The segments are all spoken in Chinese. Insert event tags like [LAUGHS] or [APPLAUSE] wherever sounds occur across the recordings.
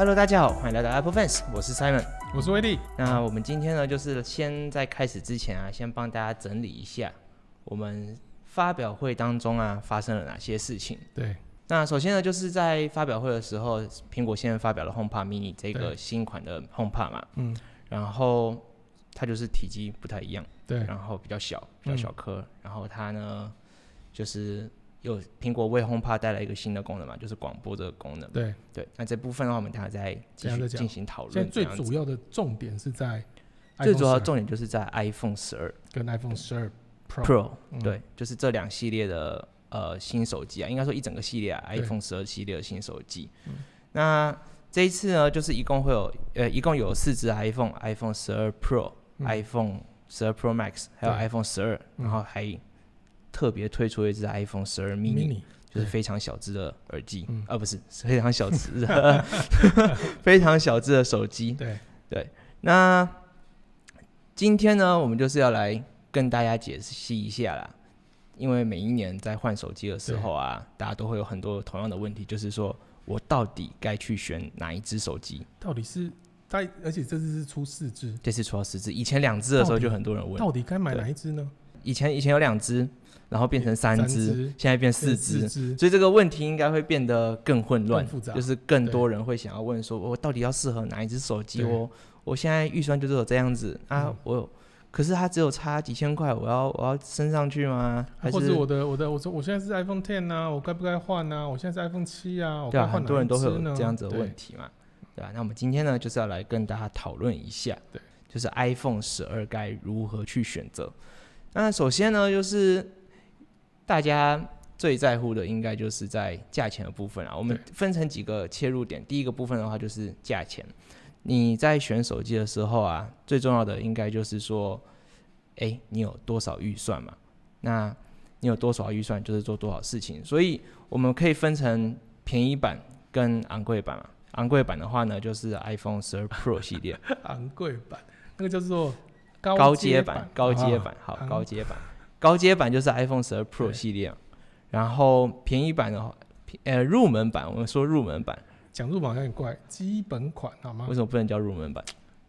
Hello，大家好，欢迎来到 Apple Fans，我是 Simon。我是威力。那我们今天呢，就是先在开始之前啊，先帮大家整理一下我们发表会当中啊发生了哪些事情。对，那首先呢，就是在发表会的时候，苹果现在发表了 HomePod Mini 这个新款的 HomePod 嘛，嗯，然后它就是体积不太一样，对，然后比较小，比较嗯小颗，然后它呢就是有苹果为 HomePod 带来一个新的功能嘛，就是广播这个功能。对。对，那这部分的话，我们等下再继续进行讨现在论。最主要的重点是在最主要12重点就是在 iPhone 十二跟 iPhone 十二 Pro。Pro，嗯对，就是这两系列的呃新手机啊，应该说一整个系列啊，iPhone 十二系列的新手机。嗯那这一次呢，就是一共会有呃，一共有四只 iPhone，iPhone 十二 Pro、嗯 iPhone 十二 Pro Max，还有 iPhone 十二，嗯然后还特别推出一只 iPhone 十二 mini，mini 就是非常小只的耳机，嗯。啊不是是非常小只的，[LAUGHS] 非常小只的手机。对。对，那今天呢，我们就是要来跟大家解析一下啦，因为每一年在换手机的时候啊，大家都会有很多同样的问题，就是说我到底该去选哪一只手机？到底是在，而且这次是出四支，这次出到十只，以前两只的时候就很多人问，到底该买哪一支呢？以前以前有两只，然后变成三三只只，现在变四只。所以这个问题应该会变得更混乱，复杂就是更多人会想要问说，我到底要适合哪一只手机？哦我我现在预算就是有这样子啊，嗯我可是它只有差几千块，我要我要升上去吗？还是或者我的我的我说我现在是 iPhone Ten 呢，我该不该换呢？我现在是 iPhone 七啊，我对啊，该换很多人都会有这样子的问题嘛，对啊，那我们今天呢，就是要来跟大家讨论一下，对，就是 iPhone 十二该如何去选择。那首先呢，就是大家最在乎的应该就是在价钱的部分啊。我们分成几个切入点，第一个部分的话就是价钱。你在选手机的时候啊，最重要的应该就是说，哎、你有多少预算嘛？那你有多少预算，就是做多少事情。所以我们可以分成便宜版跟昂贵版嘛。昂贵版的话呢，就是 iPhone 十二 Pro 系列，[LAUGHS] 昂贵版，那个叫做高高阶阶版，高阶啊版，好，高阶版，高阶版就是 iPhone 十二 Pro 系列，然后便宜版的话，呃，入门版，我们说入门版，讲入门好像有点怪，基本款好吗为？什么不能叫入门版？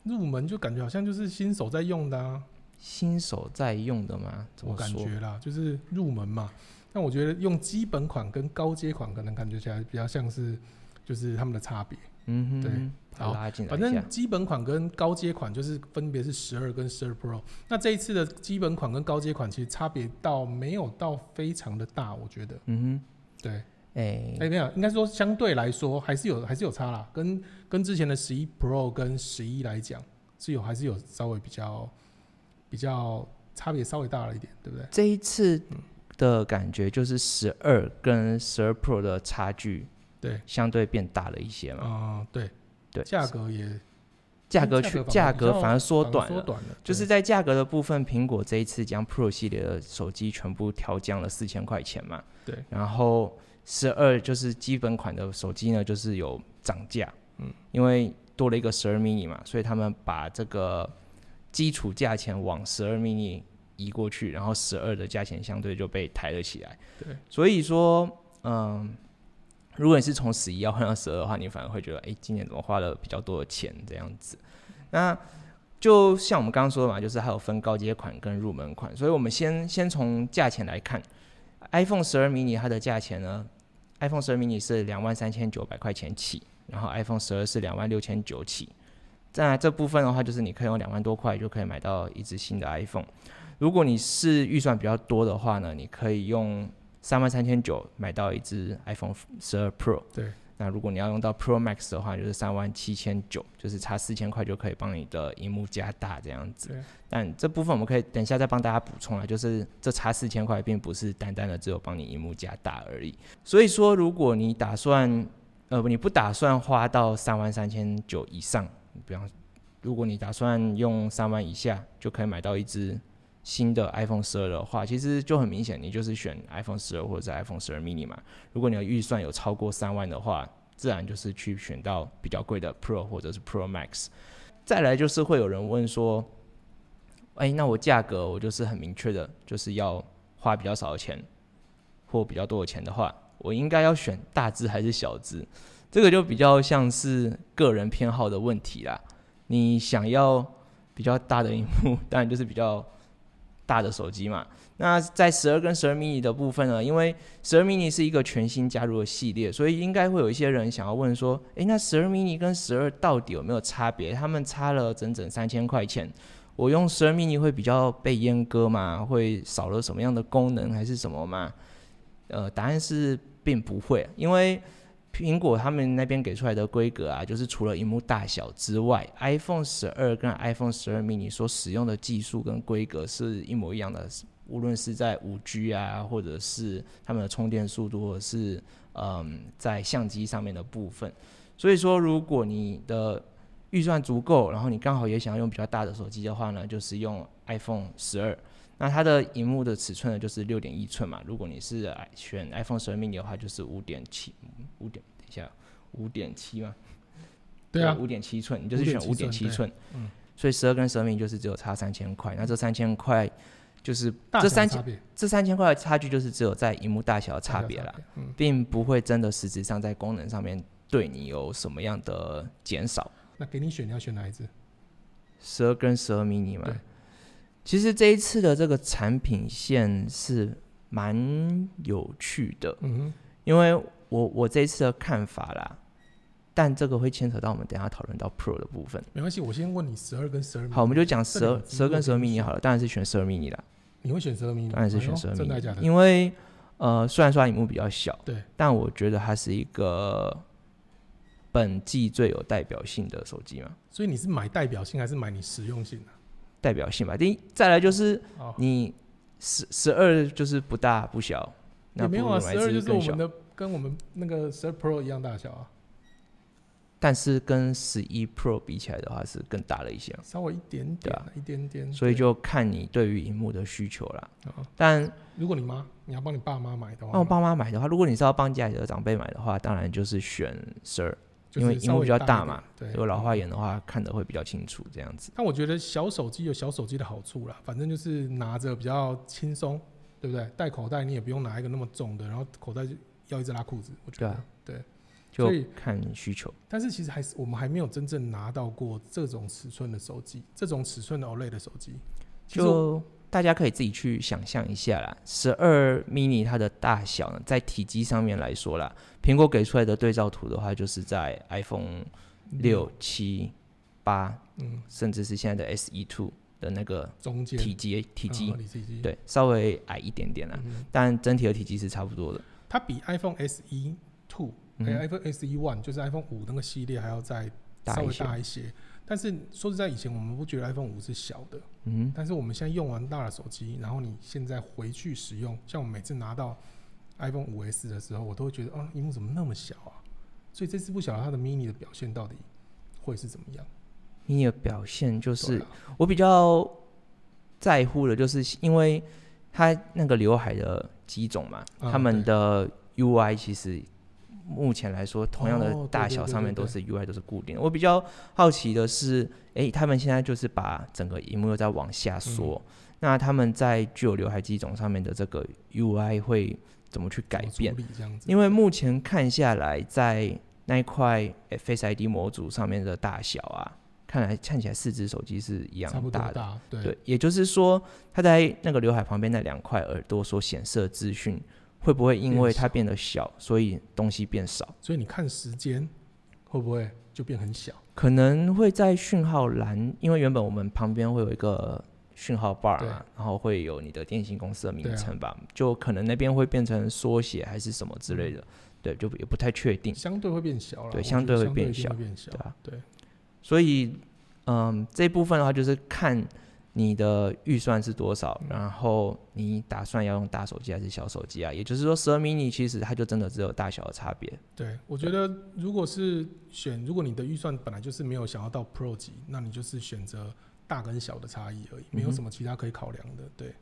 入门就感觉好像就是新手在用的啊，新手在用的吗？怎我么说？感觉啦，就是入门嘛。但我觉得用基本款跟高阶款可能感觉起来比较像是就是他们的差别。嗯哼，对把好反正。基本款跟高阶款就是分别是十二跟十二 Pro。那这一次的基本款跟高阶款其实差别到没有到非常的大，我觉得。嗯对，哼，哎、哎、没有，应该说相对来说还是有还是有差啦，跟跟之前的十一 Pro 跟十一来讲是有还是有稍微比较比较差别稍微大了一点，对不对？这一次嗯的感觉就是十二跟十二 Pro 的差距对，相对变大了一些嘛。啊、对，对，价格也价格去价格反而缩短了。缩短了，就是在价格的部分，苹果这一次将 Pro 系列的手机全部调降了四千块钱嘛。对。然后十二就是基本款的手机呢，就是有涨价。嗯。因为多了一个十二 mini 嘛，所以他们把这个基础价钱往十二 mini 移过去，然后十二的价钱相对就被抬了起来。对。所以说，嗯。如果你是从十一要换到十二的话，你反而会觉得，哎、今年怎么花了比较多的钱这样子？那就像我们刚刚说的嘛，就是还有分高阶款跟入门款，所以我们先先从价钱来看，iPhone 十二 mini 它的价钱呢，iPhone 十二 mini 是两万三千九百块钱起，然后 iPhone 十二是两万六千九起。在这部分的话，就是你可以用两万多块就可以买到一只新的 iPhone。如果你是预算比较多的话呢，你可以用三万三千九买到一只 iPhone 十二 Pro。对。那如果你要用到 Pro Max 的话，就是三万七千九，就是差四千块就可以帮你的荧幕加大这样子。但这部分我们可以等一下再帮大家补充啊，就是这差四千块并不是单单的只有帮你荧幕加大而已。所以说，如果你打算呃你不打算花到三万三千九以上，比方如果你打算用三万以下就可以买到一只新的 iPhone 十二的话，其实就很明显，你就是选 iPhone 十二或者 iPhone 十二 mini 嘛。如果你的预算有超过三万的话，自然就是去选到比较贵的 Pro 或者是 Pro Max。再来就是会有人问说，哎、那我价格我就是很明确的，就是要花比较少的钱或比较多的钱的话，我应该要选大只还是小只？这个就比较像是个人偏好的问题啦。你想要比较大的荧幕，当然就是比较大的手机嘛。那在十二跟十二 mini 的部分呢，因为十二 mini 是一个全新加入的系列，所以应该会有一些人想要问说，诶，那十二 mini 跟十二到底有没有差别？他们差了整整三千块钱，我用十二 mini 会比较被阉割吗？会少了什么样的功能还是什么吗？呃，答案是并不会，因为苹果他们那边给出来的规格啊，就是除了荧幕大小之外，iPhone 十二跟 iPhone 十二 mini 所使用的技术跟规格是一模一样的。无论是在五 G 啊，或者是他们的充电速度，或者是嗯在相机上面的部分，所以说如果你的预算足够，然后你刚好也想要用比较大的手机的话呢，就是用 iPhone 十二。那它的荧幕的尺寸呢，就是六点一寸嘛。如果你是选 iPhone 十二 mini 的话，就是五点七，五点等一下五点七嘛？对啊，五点七寸，你就是选五点七寸。嗯。所以十二跟十二 mini 就是只有差三千块。那这三千块。就是这三千这三千块的差距，就是只有在荧幕大小的差别啦，并不会真的实质上在功能上面对你有什么样的减少。那给你选，你要选哪一只？十二跟十二 mini 嘛。其实这一次的这个产品线是蛮有趣的，嗯因为我我这一次的看法啦。但这个会牵扯到我们等下讨论到 Pro 的部分。没关系，我先问你十二跟十二。好，我们就讲十二、十二跟十二 mini 好了。当然是选十二 mini 啦。你会选十二 mini？当然是选十二 mini。因为呃，虽然说它屏幕比较小，对，但我觉得它是一个本季最有代表性的手机嘛。所以你是买代表性还是买你实用性呢？代表性吧。第一，再来就是你十十二就是不大不小，那没有啊，十二就是我们的跟我们那个十二 Pro 一样大小啊。但是跟十一 Pro 比起来的话，是更大了一些，稍微一点点，一点点。所以就看你对于荧幕的需求啦。但如果你妈，你要帮你爸妈买的话，那我爸妈买的话，如果你是要帮家里的长辈买的话，当然就是选十二，因为荧幕比较大嘛。对，有老花眼的话，看的会比较清楚，这样子。但我觉得小手机有小手机的好处啦，反正就是拿着比较轻松，对不对？带口袋你也不用拿一个那么重的，然后口袋要一直拉裤子，我觉得。对。就看需求，但是其实还是我们还没有真正拿到过这种尺寸的手机，这种尺寸的 OLED 的手机，就大家可以自己去想象一下啦。十二 mini 它的大小呢，在体积上面来说啦，苹果给出来的对照图的话，就是在 iPhone 六、七、八，嗯，甚至是现在的 SE Two 的那个中间。体积体积，对，稍微矮一点点啦，但整体的体积是差不多的。它比 iPhone SE Two 还有 iPhone SE One 就是 iPhone 五那个系列还要再稍微大一些，但是说实在，以前我们不觉得 iPhone 五是小的，嗯，但是我们现在用完大的手机，然后你现在回去使用，像我每次拿到 iPhone 五 S 的时候，我都会觉得，哦，荧幕怎么那么小啊？所以这次不晓得它的 mini 的表现到底会是怎么样？mini 的表现就是我比较在乎的，就是因为它那个刘海的机种嘛，他们的 UI 其实。目前来说，同样的大小上面都是 UI 都是固定。我比较好奇的是，哎，他们现在就是把整个荧幕又在往下缩，那他们在具有刘海机种上面的这个 UI 会怎么去改变？因为目前看下来，在那一块 Face ID 模组上面的大小啊，看来看起来四只手机是一样大的。对，也就是说，它在那个刘海旁边那两块耳朵所显示的资讯。会不会因为它变得小，所以东西变少？所以你看时间会不会就变很小？可能会在讯号栏，因为原本我们旁边会有一个讯号 bar 嘛，然后会有你的电信公司的名称吧，就可能那边会变成缩写还是什么之类的，对，就也不太确定。相对会变小了，对，相对会变小，对啊？对，所以嗯，这部分的话就是看。你的预算是多少？然后你打算要用大手机还是小手机啊？也就是说，十二 mini 其实它就真的只有大小的差别。对，我觉得如果是选，如果你的预算本来就是没有想要到 Pro 级，那你就是选择大跟小的差异而已，没有什么其他可以考量的。对，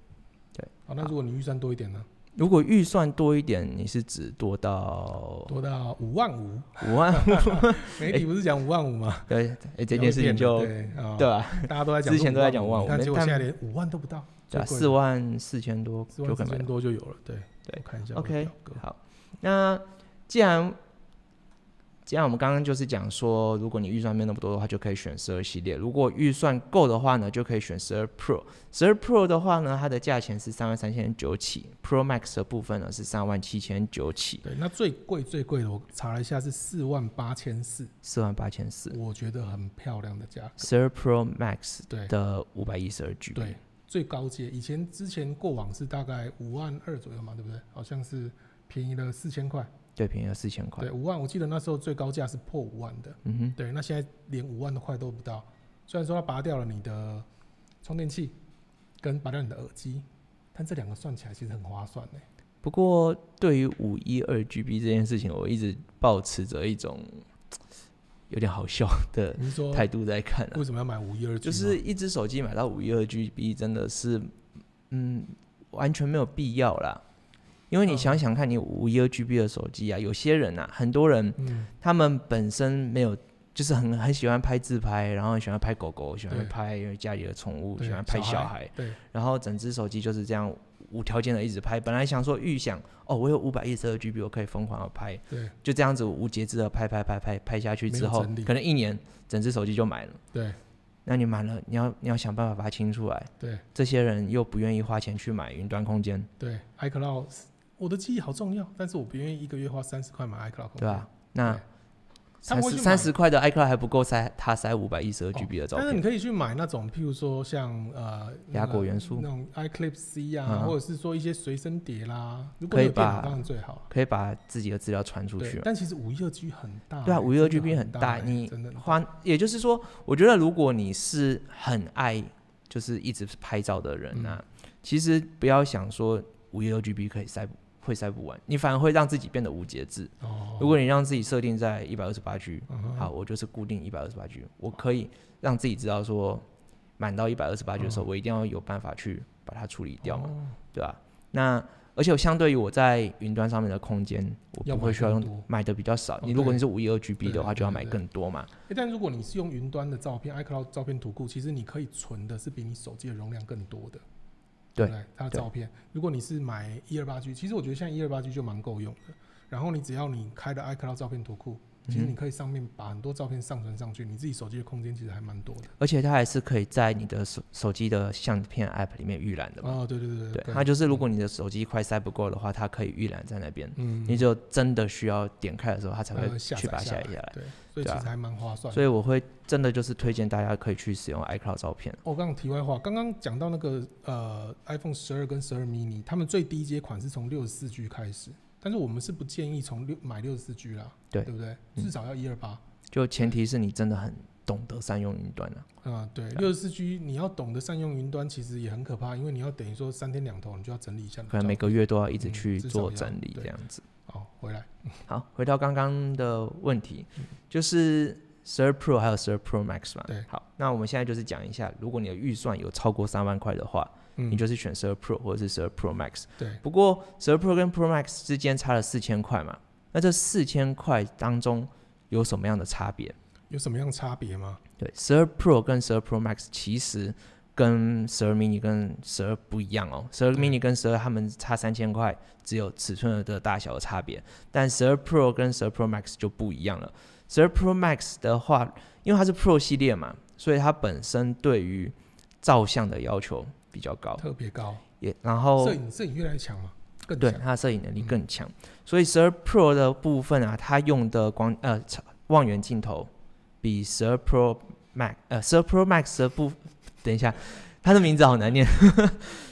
对。好，那如果你预算多一点呢？如果预算多一点，你是指多到多到五万五？五万五？[LAUGHS] 媒体不是讲五万五吗？[LAUGHS] 对，哎，这件事情就对吧，大家都在讲，之前都在讲五万五，结果现在连五万都不到，对，四万四千多，四万四千多就有了。对对，看一下。OK，好，那既然这样我们刚刚就是讲说，如果你预算没那么多的话，就可以选十二系列；如果预算够的话呢，就可以选十二 Pro。十二 Pro 的话呢，它的价钱是三万三千九起，Pro Max 的部分呢是三万七千九起。对，那最贵最贵的，我查了一下是四万八千四，四万八千四，我觉得很漂亮的价格。十二 Pro Max 对的五百一十二 G，对，最高阶，以前之前过往是大概五万二左右嘛，对不对？好像是便宜了四千块。对，便宜了四千块。对，五万，我记得那时候最高价是破五万的。嗯哼。对，那现在连五万的块都不到。虽然说它拔掉了你的充电器，跟拔掉你的耳机，但这两个算起来其实很划算呢。不过，对于五一二 GB 这件事情，我一直保持着一种有点好笑的态度在看。为什么要买五一二？就是一只手机买到五一二 GB，真的是，嗯，完全没有必要啦。因为你想想看，你五一二 GB 的手机啊，有些人啊，很多人，他们本身没有，就是很很喜欢拍自拍，然后喜欢拍狗狗，喜欢拍家里的宠物，喜欢拍小孩，对，然后整只手机就是这样无条件的一直拍。本来想说预想，哦，我有五百一十二 GB，我可以疯狂的拍，对，就这样子无节制的拍拍拍拍拍下去之后，可能一年整只手机就满了，对。那你买了，你要你要想办法把它清出来，对。这些人又不愿意花钱去买云端空间，对，iCloud。我的记忆好重要，但是我不愿意一个月花三十块买 iCloud。对啊，那三十三十块的 iCloud 还不够塞，他塞五百一十二 GB 的照片。但是你可以去买那种，譬如说像呃，雅果元素那种 iClip C 啊，或者是说一些随身碟啦。如果可以把当然最好，可以把自己的资料传出去。但其实五一二 G 很大。对啊，五一二 GB 很大，你花，也就是说，我觉得如果你是很爱就是一直拍照的人啊，其实不要想说五一二 GB 可以塞。会塞不完，你反而会让自己变得无节制。哦，如果你让自己设定在一百二十八 G，好，我就是固定一百二十八 G，我可以让自己知道说，满到一百二十八 G 的时候，我一定要有办法去把它处理掉嘛，对吧？那而且我相对于我在云端上面的空间，我不会需要用买的比较少。你如果你是五一二 GB 的话，就要买更多嘛。但如果你是用云端的照片，iCloud 照片图库，其实你可以存的是比你手机的容量更多的。对，它的照片。如果你是买一二八 G，其实我觉得现在一二八 G 就蛮够用的。然后你只要你开的 iCloud 照片图库，其实你可以上面把很多照片上传上去，你自己手机的空间其实还蛮多的。而且它还是可以在你的手手机的相片 App 里面预览的嘛？哦，对对对对，它就是如果你的手机快塞不够的话，它可以预览在那边。嗯，你就真的需要点开的时候，它才会去把它下载下来。对。所以其实还蛮划算，所以我会真的就是推荐大家可以去使用 iCloud 照片。我刚刚题外话，刚刚讲到那个呃 iPhone 十二跟十二 mini，他们最低阶款是从六十四 G 开始，但是我们是不建议从六买六十四 G 啦，对对不对？至少要一二八，就前提是你真的很懂得善用云端啊。嗯，对，六十四 G 你要懂得善用云端，其实也很可怕，因为你要等于说三天两头你就要整理一下，可能每个月都要一直去做整理这样子。好，回来，[LAUGHS] 好，回到刚刚的问题，就是。十二 Pro 还有十二 Pro Max 嘛？对。好，那我们现在就是讲一下，如果你的预算有超过三万块的话，你就是选十二 Pro 或者是十二 Pro Max。对。不过十二 Pro 跟 Pro Max 之间差了四千块嘛？那这四千块当中有什么样的差别？有什么样差别吗？对，十二 Pro 跟十二 Pro Max 其实跟十二 mini 跟十二不一样哦。十二 mini 跟十二它们差三千块，只有尺寸的大小的差别。但十二 Pro 跟十二 Pro Max 就不一样了。十二 Pro Max 的话，因为它是 Pro 系列嘛，所以它本身对于照相的要求比较高，特别高。也然后摄影摄影越来越强嘛，更对它的摄影能力更强。所以十二 Pro 的部分啊，它用的光呃望远镜头比十二 Pro Max 呃十二 Pro Max 的部，等一下，它的名字好难念。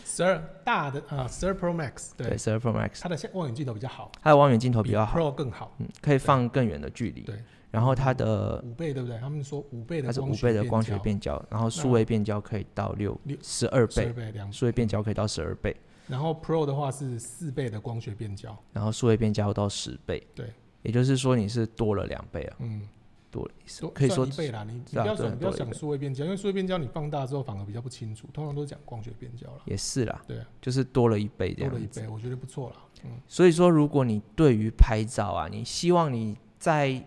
十二大的啊，十二 Pro Max 对，十二 Pro Max 它的望远镜头比较好，它的望远镜头比较好，Pro 更好，嗯，可以放更远的距离。对。然后它的五倍对不对？他们说五倍的，它是五倍的光学变焦，然后数位变焦可以到六六十二倍，数位变焦可以到十二倍。然后 Pro 的话是四倍的光学变焦，然后数位变焦到十倍。对，也就是说你是多了两倍啊。嗯，多可以说一倍啦。你你不要想不要想数位变焦，因为数位变焦你放大之后反而比较不清楚，通常都是讲光学变焦了。也是啦，对，就是多了一倍这样。多了一倍，我觉得不错了。嗯，所以说如果你对于拍照啊，你希望你在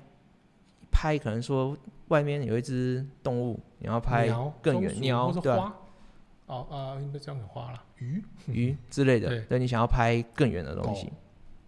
拍可能说外面有一只动物，你要拍更远，鸟对吧？哦啊，应该这样子花了鱼鱼之类的，对，你想要拍更远的东西，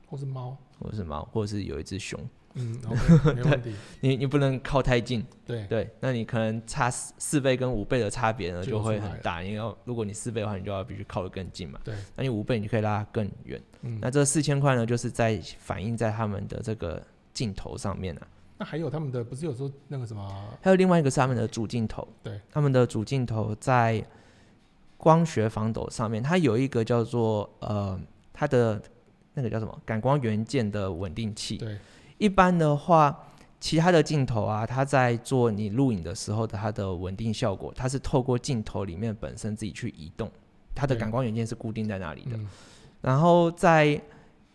或是猫，或者是猫，或者是有一只熊，嗯 [LAUGHS] 没问题。你你不能靠太近，对对，那你可能差四四倍跟五倍的差别呢，就就会很大。因为如果你四倍的话，你就要必须靠得更近嘛。对，那你五倍，你可以拉更远。嗯，那这四千块呢，就是在反映在他们的这个镜头上面啊。那还有他们的不是有时候那个什么，还有另外一个是他们的主镜头，对，他们的主镜头在光学防抖上面，它有一个叫做呃，它的那个叫什么感光元件的稳定器。对，一般的话，其他的镜头啊，它在做你录影的时候的它的稳定效果，它是透过镜头里面本身自己去移动，它的感光元件是固定在那里的。嗯，然后在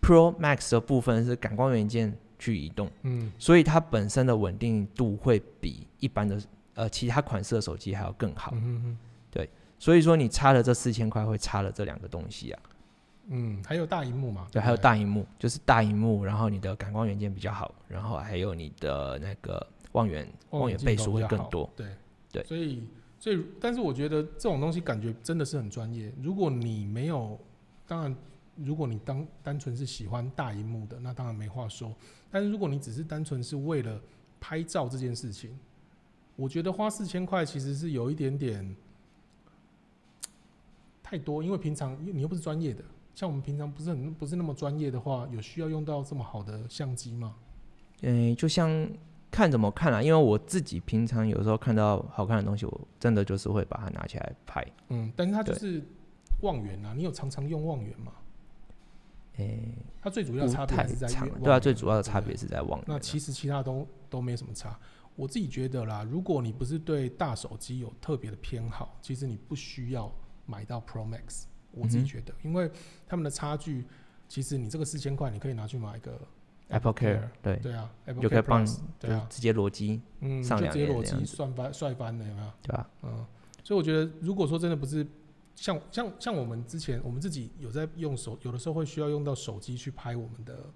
Pro Max 的部分是感光元件去移动，嗯，所以它本身的稳定度会比一般的呃其他款式的手机还要更好。嗯哼哼所以说你差了这四千块，会差了这两个东西啊。嗯，还有大荧幕嘛？对，还有大荧幕，就是大荧幕，然后你的感光元件比较好，然后还有你的那个望远望远倍数会更多。对对所以所以，但是我觉得这种东西感觉真的是很专业。如果你没有，当然，如果你当单纯是喜欢大荧幕的，那当然没话说。但是如果你只是单纯是为了拍照这件事情，我觉得花四千块其实是有一点点太多，因为平常你又不是专业的，像我们平常不是很不是那么专业的话，有需要用到这么好的相机吗？嗯，就像看怎么看啊，因为我自己平常有时候看到好看的东西，我真的就是会把它拿起来拍。嗯，但是它就是望远啊，你有常常用望远吗？诶、它最主要的差别还是在对啊，最主要的差别是在望。那其实其他都都没什么差。我自己觉得啦，如果你不是对大手机有特别的偏好，其实你不需要买到 Pro Max。我自己觉得，因为他们的差距，其实你这个四千块，你可以拿去买一个 Apple Care，对，对啊，Apple 就可以 Care 帮对啊，直接裸机，嗯，就直接裸机算翻帅翻了，有没有？对吧、嗯，所以我觉得，如果说真的不是像像像我们之前，我们自己有在用手，有的时候会需要用到手机去拍我们的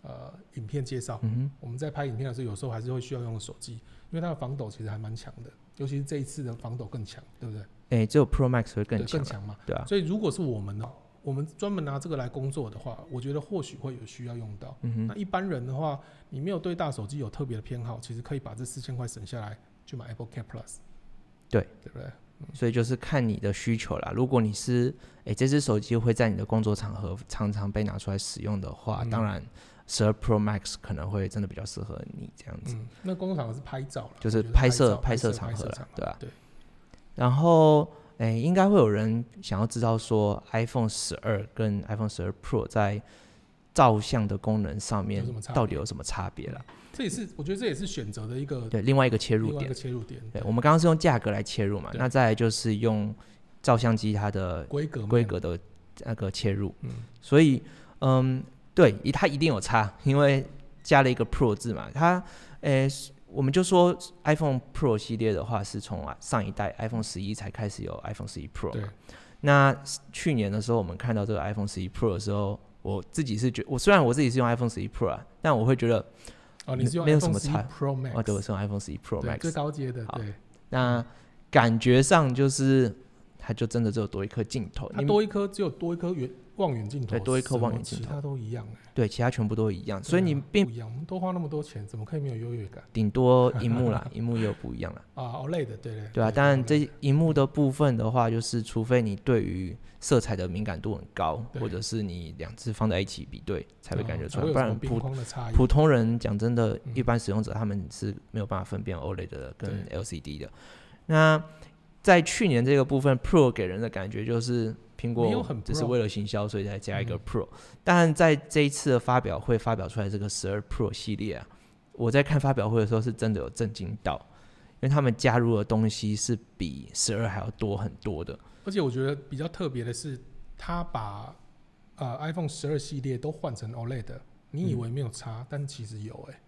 呃影片介绍。嗯我们在拍影片的时候，有时候还是会需要用手机，因为它的防抖其实还蛮强的，尤其是这一次的防抖更强，对不对？哼，诶、只有 Pro Max 会更强啊，更强嘛。对啊，所以如果是我们呢，我们专门拿这个来工作的话，我觉得或许会有需要用到。嗯哼，那一般人的话，你没有对大手机有特别的偏好，其实可以把这四千块省下来去买 Apple Care Plus。对，对不对？所以就是看你的需求啦。如果你是诶、这只手机会在你的工作场合常常被拿出来使用的话，嗯当然十二 Pro Max 可能会真的比较适合你这样子。嗯，那工作场合是拍照了，就是拍摄拍摄场合拍摄啦对吧对，然后，诶，应该会有人想要知道说，iPhone 十二跟 iPhone 十二 Pro 在照相的功能上面到底有什么差别啦？这也是我觉得这也是选择的一个对，另外一个切入点另外一个。切入点。对，我们刚刚是用价格来切入嘛，那再来就是用照相机它的规格面规，格的那个切入。嗯，所以，嗯，对，一它一定有差，因为加了一个 Pro 字嘛。它，诶、我们就说 iPhone Pro 系列的话，是从啊上一代 iPhone 十一才开始有 iPhone 十一 Pro 对嘛。那去年的时候，我们看到这个 iPhone 十一 Pro 的时候，我自己是觉我虽然我自己是用 iPhone 十一 Pro 啊，但我会觉得，哦，你是用没有什么11差 Pro Max，哦，对，我是用 iPhone 十一 Pro Max 最。高阶的，好对，那感觉上就是，它就真的只有多一颗镜头，你它多一颗只有多一颗远望远镜头，对多一颗望远镜头其他都一样哎。对其他全部都一样，所以你并不一样，我们多花那么多钱，怎么可以没有优越感顶多荧幕啦，[LAUGHS] 荧幕也有不一样啦。[LAUGHS] 啊？好累的，对对对啊，当然 OLED 这荧幕的部分的话，就是除非你对于色彩的敏感度很高，或者是你两只放在一起比对才会感觉出来，不然普。普通人讲真的，嗯一般使用者他们是没有办法分辨 OLED 的跟 LCD 的。那在去年这个部分，Pro 给人的感觉就是苹果没有很只是为了行销，所以才加一个嗯 Pro。但在这一次的发表会发表出来这个十二 Pro 系列啊，我在看发表会的时候是真的有震惊到，因为他们加入的东西是比十二还要多很多的。而且我觉得比较特别的是，他把呃 iPhone 十二系列都换成 OLED，你以嗯为没有差，但其实有哎、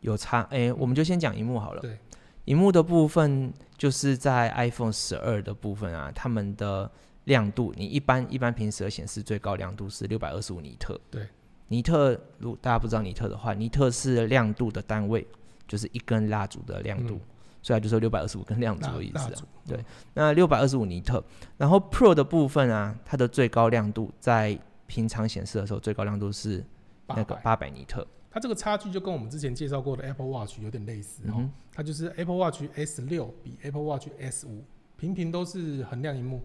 有差，哎、我们就先讲荧幕好了。对，荧幕的部分就是在 iPhone 十二的部分啊，他们的亮度，你一般一般平时的显示最高亮度是六百二十五尼特。对，尼特，如果大家不知道尼特的话，尼特是亮度的单位，就是一根蜡烛的亮度，嗯。所以它就是六百二十五根亮蜡烛的意思啊。，对。嗯，那六百二十五尼特，然后 Pro 的部分啊，它的最高亮度在平常显示的时候，最高亮度是那个800八百尼特。它这个差距就跟我们之前介绍过的 Apple Watch 有点类似嗯，它就是 Apple Watch S 六比 Apple Watch S 五，频频都是很亮荧幕，对，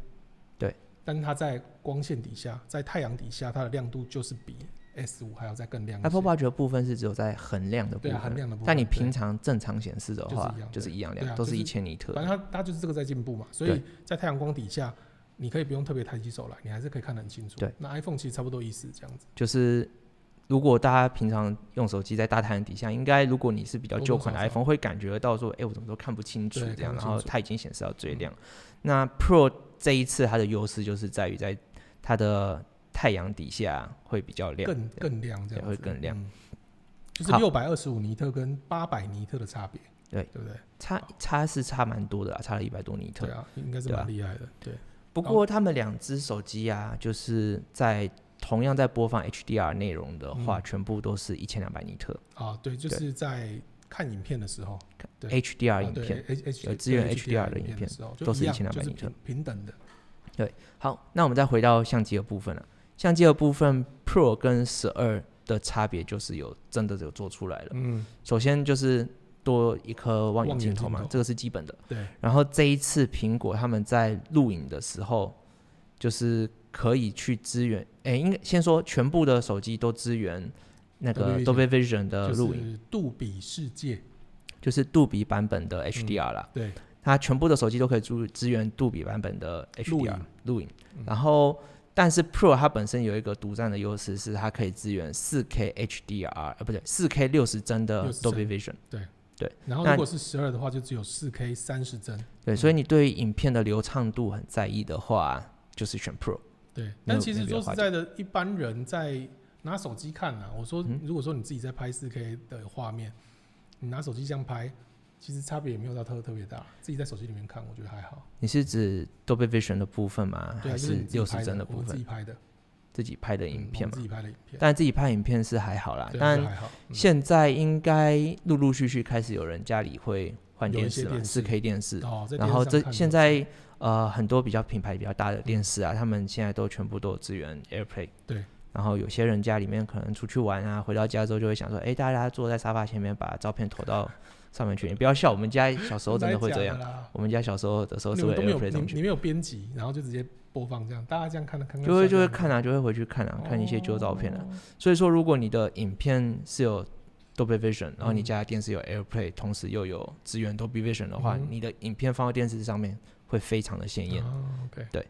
但是它在光线底下，在太阳底下，它的亮度就是比 S 五还要再更亮。Apple Watch 的部分是只有在很亮的部分，恒亮的部分。但你平常正常显示的话，就是一样亮，都是一千尼特。反正它它就是这个在进步嘛，所以在太阳光底下，你可以不用特别抬起手来，你还是可以看得很清楚。对，那 iPhone 其实差不多意思，这样子就是。如果大家平常用手机在大太阳底下，应该如果你是比较旧款的 iPhone，会感觉到说，哎，我怎么都看不清楚这样，然后它已经显示到最亮。那 Pro 这一次它的优势就是在于在它的太阳底下会比较亮，更更亮这样，会更亮。就是六百二十五尼特跟八百尼特的差别，对对不对？差差是差蛮多的，差了一百多尼特。对啊，应该是蛮厉害的。对。不过他们两只手机啊，就是在。同样在播放 HDR 内容的话，全部都是一千两百尼特啊。对，就是在看影片的时候，HDR 影片有支援 HDR 的影片都是一千两百尼特，平等的。对，好，那我们再回到相机的部分了。相机的部分，Pro 跟十二的差别就是有真的有做出来了。嗯，首先就是多一颗望远镜头嘛，这个是基本的。对。然后这一次苹果他们在录影的时候，就是。可以去支援，哎，应该先说全部的手机都支援那个 Dolby Vision 的录影，杜比世界，就是杜比版本的 HDR 啦。对，它全部的手机都可以支支援杜比版本的 HDR 录影。然后，但是 Pro 它本身有一个独占的优势，是它可以支援 4K HDR，呃，不对，4K 六十帧的 Dolby Vision。对对。然后如果是十二的话，就只有 4K 三十帧。对，所以你对影片的流畅度很在意的话，就是选 Pro。对，但其实说实在的，一般人在拿手机看啊，我说如果说你自己在拍四 K 的画面，你拿手机这样拍，其实差别也没有到特特别大。自己在手机里面看，我觉得还好。你是指 Dolby Vision 的部分吗？还是六十帧的部分？自己拍的，自己拍的影片嘛。自己拍的影片，但自己拍影片是还好啦。但现在应该陆陆续续开始有人家里会换电视了，四 K 电视。哦，然后这现在。呃，很多比较品牌比较大的电视啊，他们现在都全部都有支援 AirPlay。对。然后有些人家里面可能出去玩啊，回到家之后就会想说，哎，大家坐在沙发前面，把照片投到上面去。你不要笑，我们家小时候真的会这样。我们家小时候的时候是 AirPlay 上去。你没有编辑，然后就直接播放这样，大家这样看的看。就会就会看啊，就会回去看啊，看一些旧照片啊。所以说，如果你的影片是有 Dolby Vision，然后你家电视有 AirPlay，同时又有支援 Dolby Vision 的话，你的影片放到电视上面。会非常的鲜艳。对，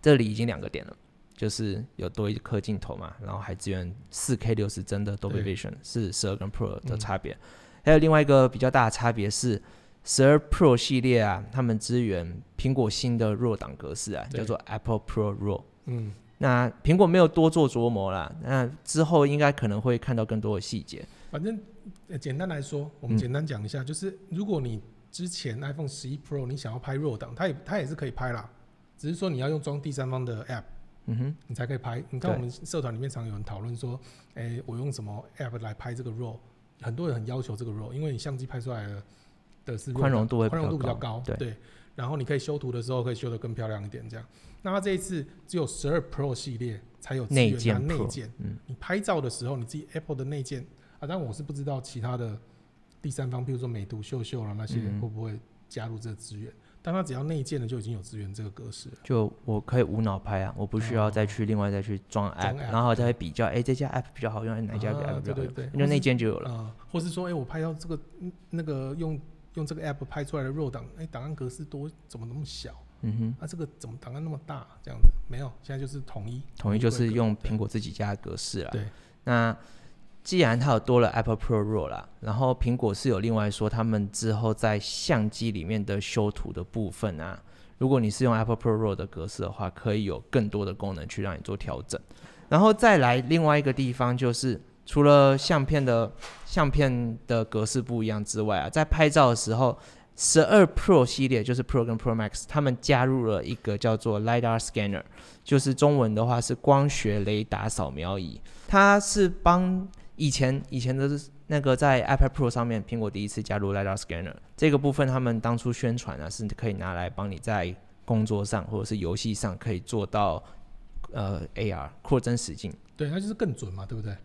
这里已经两个点了，就是有多一颗镜头嘛，然后还支援四 K 六十帧的 Dolby Vision，是十二跟 Pro 的差别。还有另外一个比较大的差别是，十二 Pro 系列啊，他们支援苹果新的 RAW 档格式啊，叫做 Apple Pro RAW。嗯，那苹果没有多做琢磨啦，那之后应该可能会看到更多的细节。反正简单来说，我们简单讲一下，就是如果你之前 iPhone 十一 Pro 你想要拍 RAW 档，它也它也是可以拍啦，只是说你要用装第三方的 App，嗯哼，你才可以拍。你看我们社团里面常有人讨论说，哎，我用什么 App 来拍这个 RAW？很多人很要求这个 RAW，因为你相机拍出来的的是宽容度宽容度比较高，对。然后你可以修图的时候可以修得更漂亮一点，这样。那它这一次只有十二 Pro 系列才有内件内件，嗯，你拍照的时候你自己 Apple 的内件啊，但我是不知道其他的。第三方，譬如说美图秀秀了那些，会不会加入这个资源？但他只要内建的就已经有资源这个格式。就我可以无脑拍啊，我不需要再去另外再去装 app，然后再比较，哎，这家 app 比较好用，哪家 app 比较好用？因为内建就有了。啊，或是说，哎，我拍到这个那个用用这个 app 拍出来的 RAW 档，哎，档案格式多，怎么那么小？嗯哼，那这个怎么档案那么大？这样子没有，现在就是统一，统一就是用苹果自己家的格式了。对，那。既然它有多了 Apple Pro RAW 啦，然后苹果是有另外说，他们之后在相机里面的修图的部分啊，如果你是用 Apple Pro RAW 的格式的话，可以有更多的功能去让你做调整。然后再来另外一个地方就是，除了相片的相片的格式不一样之外啊，在拍照的时候，十二 Pro 系列就是 Pro 跟 Pro Max，他们加入了一个叫做 LiDAR Scanner，就是中文的话是光学雷达扫描仪，它是帮以前以前的那个在 iPad Pro 上面，苹果第一次加入 LiDAR Scanner 这个部分，他们当初宣传啊，是可以拿来帮你在工作上或者是游戏上可以做到呃 AR 扩增实境。对，它就是更准嘛，对不对？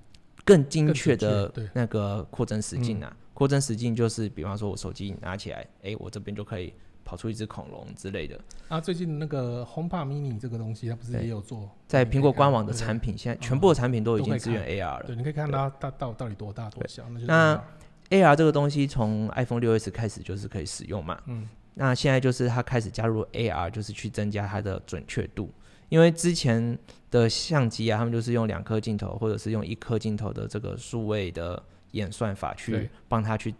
更精确的那个扩增实境啊。扩增实境就是，比方说我手机拿起来，哎，我这边就可以跑出一只恐龙之类的。啊，最近那个 HomePod Mini 这个东西，它不是也有做？在苹果官网的产品，现在全部的产品都已经支援 AR 了。对，你可以看它它到到底多大多小。那 AR 这个东西从 iPhone 六 S 开始就是可以使用嘛？嗯。那现在就是它开始加入 AR，就是去增加它的准确度。因为之前的相机啊，他们就是用两颗镜头，或者是用一颗镜头的这个数位的。演算法去帮他去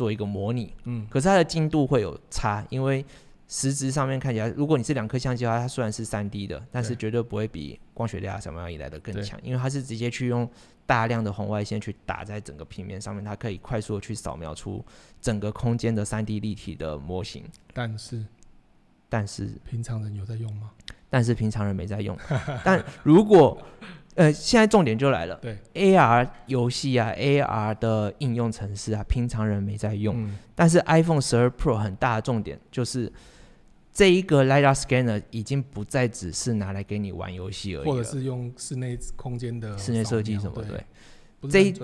做一个模拟，嗯，可是它的精度会有差，因为实质上面看起来，如果你是两颗相机的话，它虽然是三 D 的，但是绝对不会比光学雷达扫描仪来的更强，因为它是直接去用大量的红外线去打在整个平面上面，它可以快速的去扫描出整个空间的三 D 立体的模型。但是，但是。平常人有在用吗？但是平常人没在用，[LAUGHS] 但如果呃，现在重点就来了。对，AR 游戏啊，AR 的应用程式啊，平常人没在用。但是 iPhone 十二 Pro 很大的重点就是，这一个 LiDAR Scanner 已经不再只是拿来给你玩游戏而已，或者是用室内空间的室内设计什么对。这一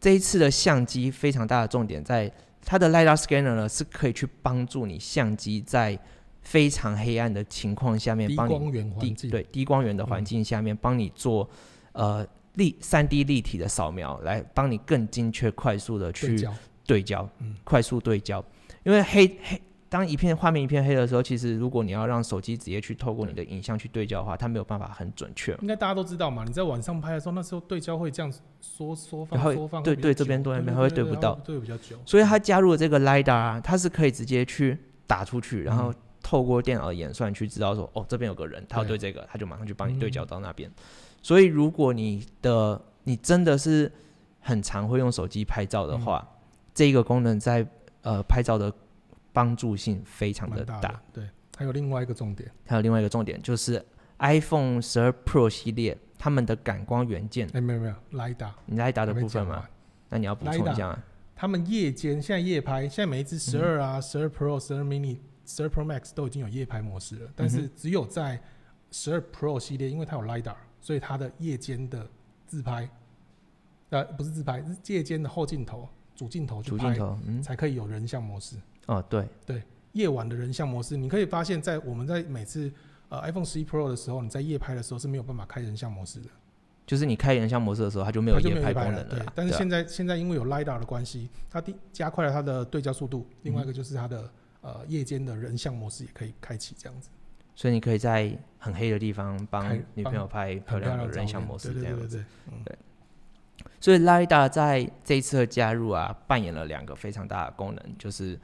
这一次的相机非常大的重点在它的 LiDAR Scanner 呢，是可以去帮助你相机在非常黑暗的情况下面，帮光源环境对低光源的环境下面帮你做。呃，立三 D 立体的扫描来帮你更精确、快速的去对焦，嗯，快速对焦。因为黑黑，当一片画面一片黑的时候，其实如果你要让手机直接去透过你的影像去对焦的话，它没有办法很准确。应该大家都知道嘛，你在晚上拍的时候，那时候对焦会这样缩缩放缩放，对对，这边对那边会对不到，对比较久。所以它加入了这个 LiDAR，它是可以直接去打出去，然后透过电脑演算去知道说，哦，这边有个人，他要对这个，他就马上去帮你对焦到那边。所以，如果你的你真的是很常会用手机拍照的话，这个功能在呃拍照的帮助性非常的大。对，还有另外一个重点，还有另外一个重点就是 iPhone 十二 Pro 系列他们的感光元件。哎，没有没有，LiDAR，你 LiDAR 的部分吗？那你要补充一下。他们夜间现在夜拍，现在每一只十二啊、十二 Pro、十二 Mini、十二 Pro Max 都已经有夜拍模式了，但是只有在十二 Pro 系列，因为它有 LiDAR。所以它的夜间的自拍，呃，不是自拍，是夜间的后镜头、主镜头主镜头，嗯，才可以有人像模式。哦，对对，夜晚的人像模式，你可以发现，在我们在每次呃 iPhone 十一 Pro 的时候，你在夜拍的时候是没有办法开人像模式的。就是你开人像模式的时候，它就没有夜拍功能了。对，但是现在现在因为有 LiDAR 的关系，它第加快了它的对焦速度。另外一个就是它的呃夜间的人像模式也可以开启这样子。所以你可以在很黑的地方帮女朋友拍漂亮的人像模式这样子，对。所以 LiDAR 在这一次的加入啊，扮演了两个非常大的功能，就是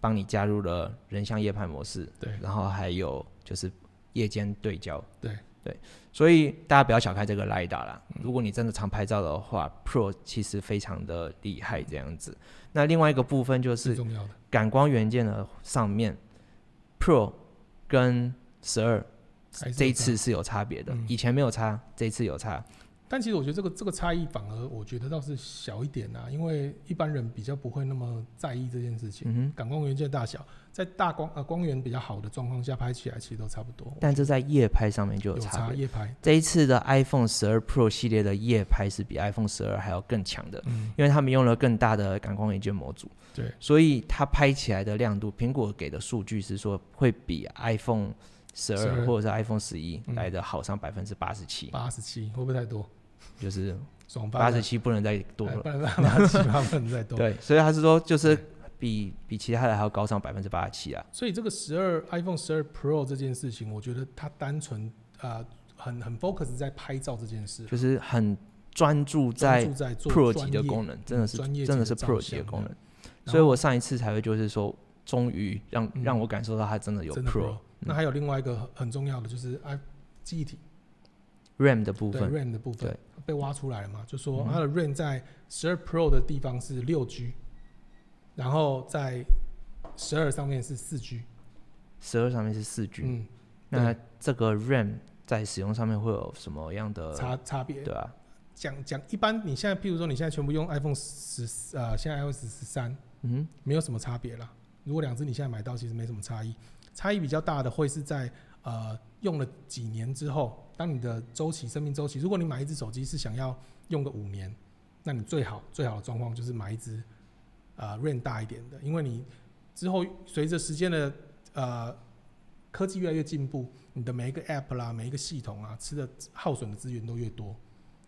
帮你加入了人像夜拍模式，对。然后还有就是夜间对焦，对对。所以大家不要小看这个 LiDAR 啦，如果你真的常拍照的话，Pro 其实非常的厉害这样子。那另外一个部分就是感光元件的上面，Pro 跟十二，这一次是有差别的，以前没有差，这一次有差。但其实我觉得这个这个差异反而我觉得倒是小一点啊，因为一般人比较不会那么在意这件事情。嗯感光元件大小，在大光呃光源比较好的状况下拍起来其实都差不多。但这在夜拍上面就有差。夜拍这一次的 iPhone 十二 Pro 系列的夜拍是比 iPhone 十二还要更强的，嗯，因为他们用了更大的感光元件模组。对。所以它拍起来的亮度，苹果给的数据是说会比 iPhone。十二或者是 iPhone 十一来的好上百分之八十七，八十七会不会太多？就是八十七不能再多了，八十七不能再多。[LAUGHS] 对，所以他是说就是比比其他的还要高上百分之八十七啊。所以这个十二 iPhone 十二 Pro 这件事情，我觉得它单纯啊很很 focus 在拍照这件事，就是很专注在 Pro 级的功能，真的是真的是 Pro 级的功能。所以我上一次才会就是说，终于让让我感受到它真的有 Pro。那还有另外一个很重要的就是 i 记忆体，RAM 的部分，RAM 的部分被挖出来了嘛？就说它的 RAM 在十二 Pro 的地方是六 G，然后在十二上面是四 G，十二上面是四 G。嗯，那这个 RAM 在使用上面会有什么样的差差别？对啊，讲讲一般，你现在譬如说你现在全部用 iPhone 十呃，现在 iOS 十三，嗯，没有什么差别了。如果两只你现在买到，其实没什么差异。差异比较大的会是在呃用了几年之后，当你的周期生命周期，如果你买一只手机是想要用个五年，那你最好最好的状况就是买一只呃 RAM 大一点的，因为你之后随着时间的呃科技越来越进步，你的每一个 App 啦，每一个系统啊，吃的耗损的资源都越多。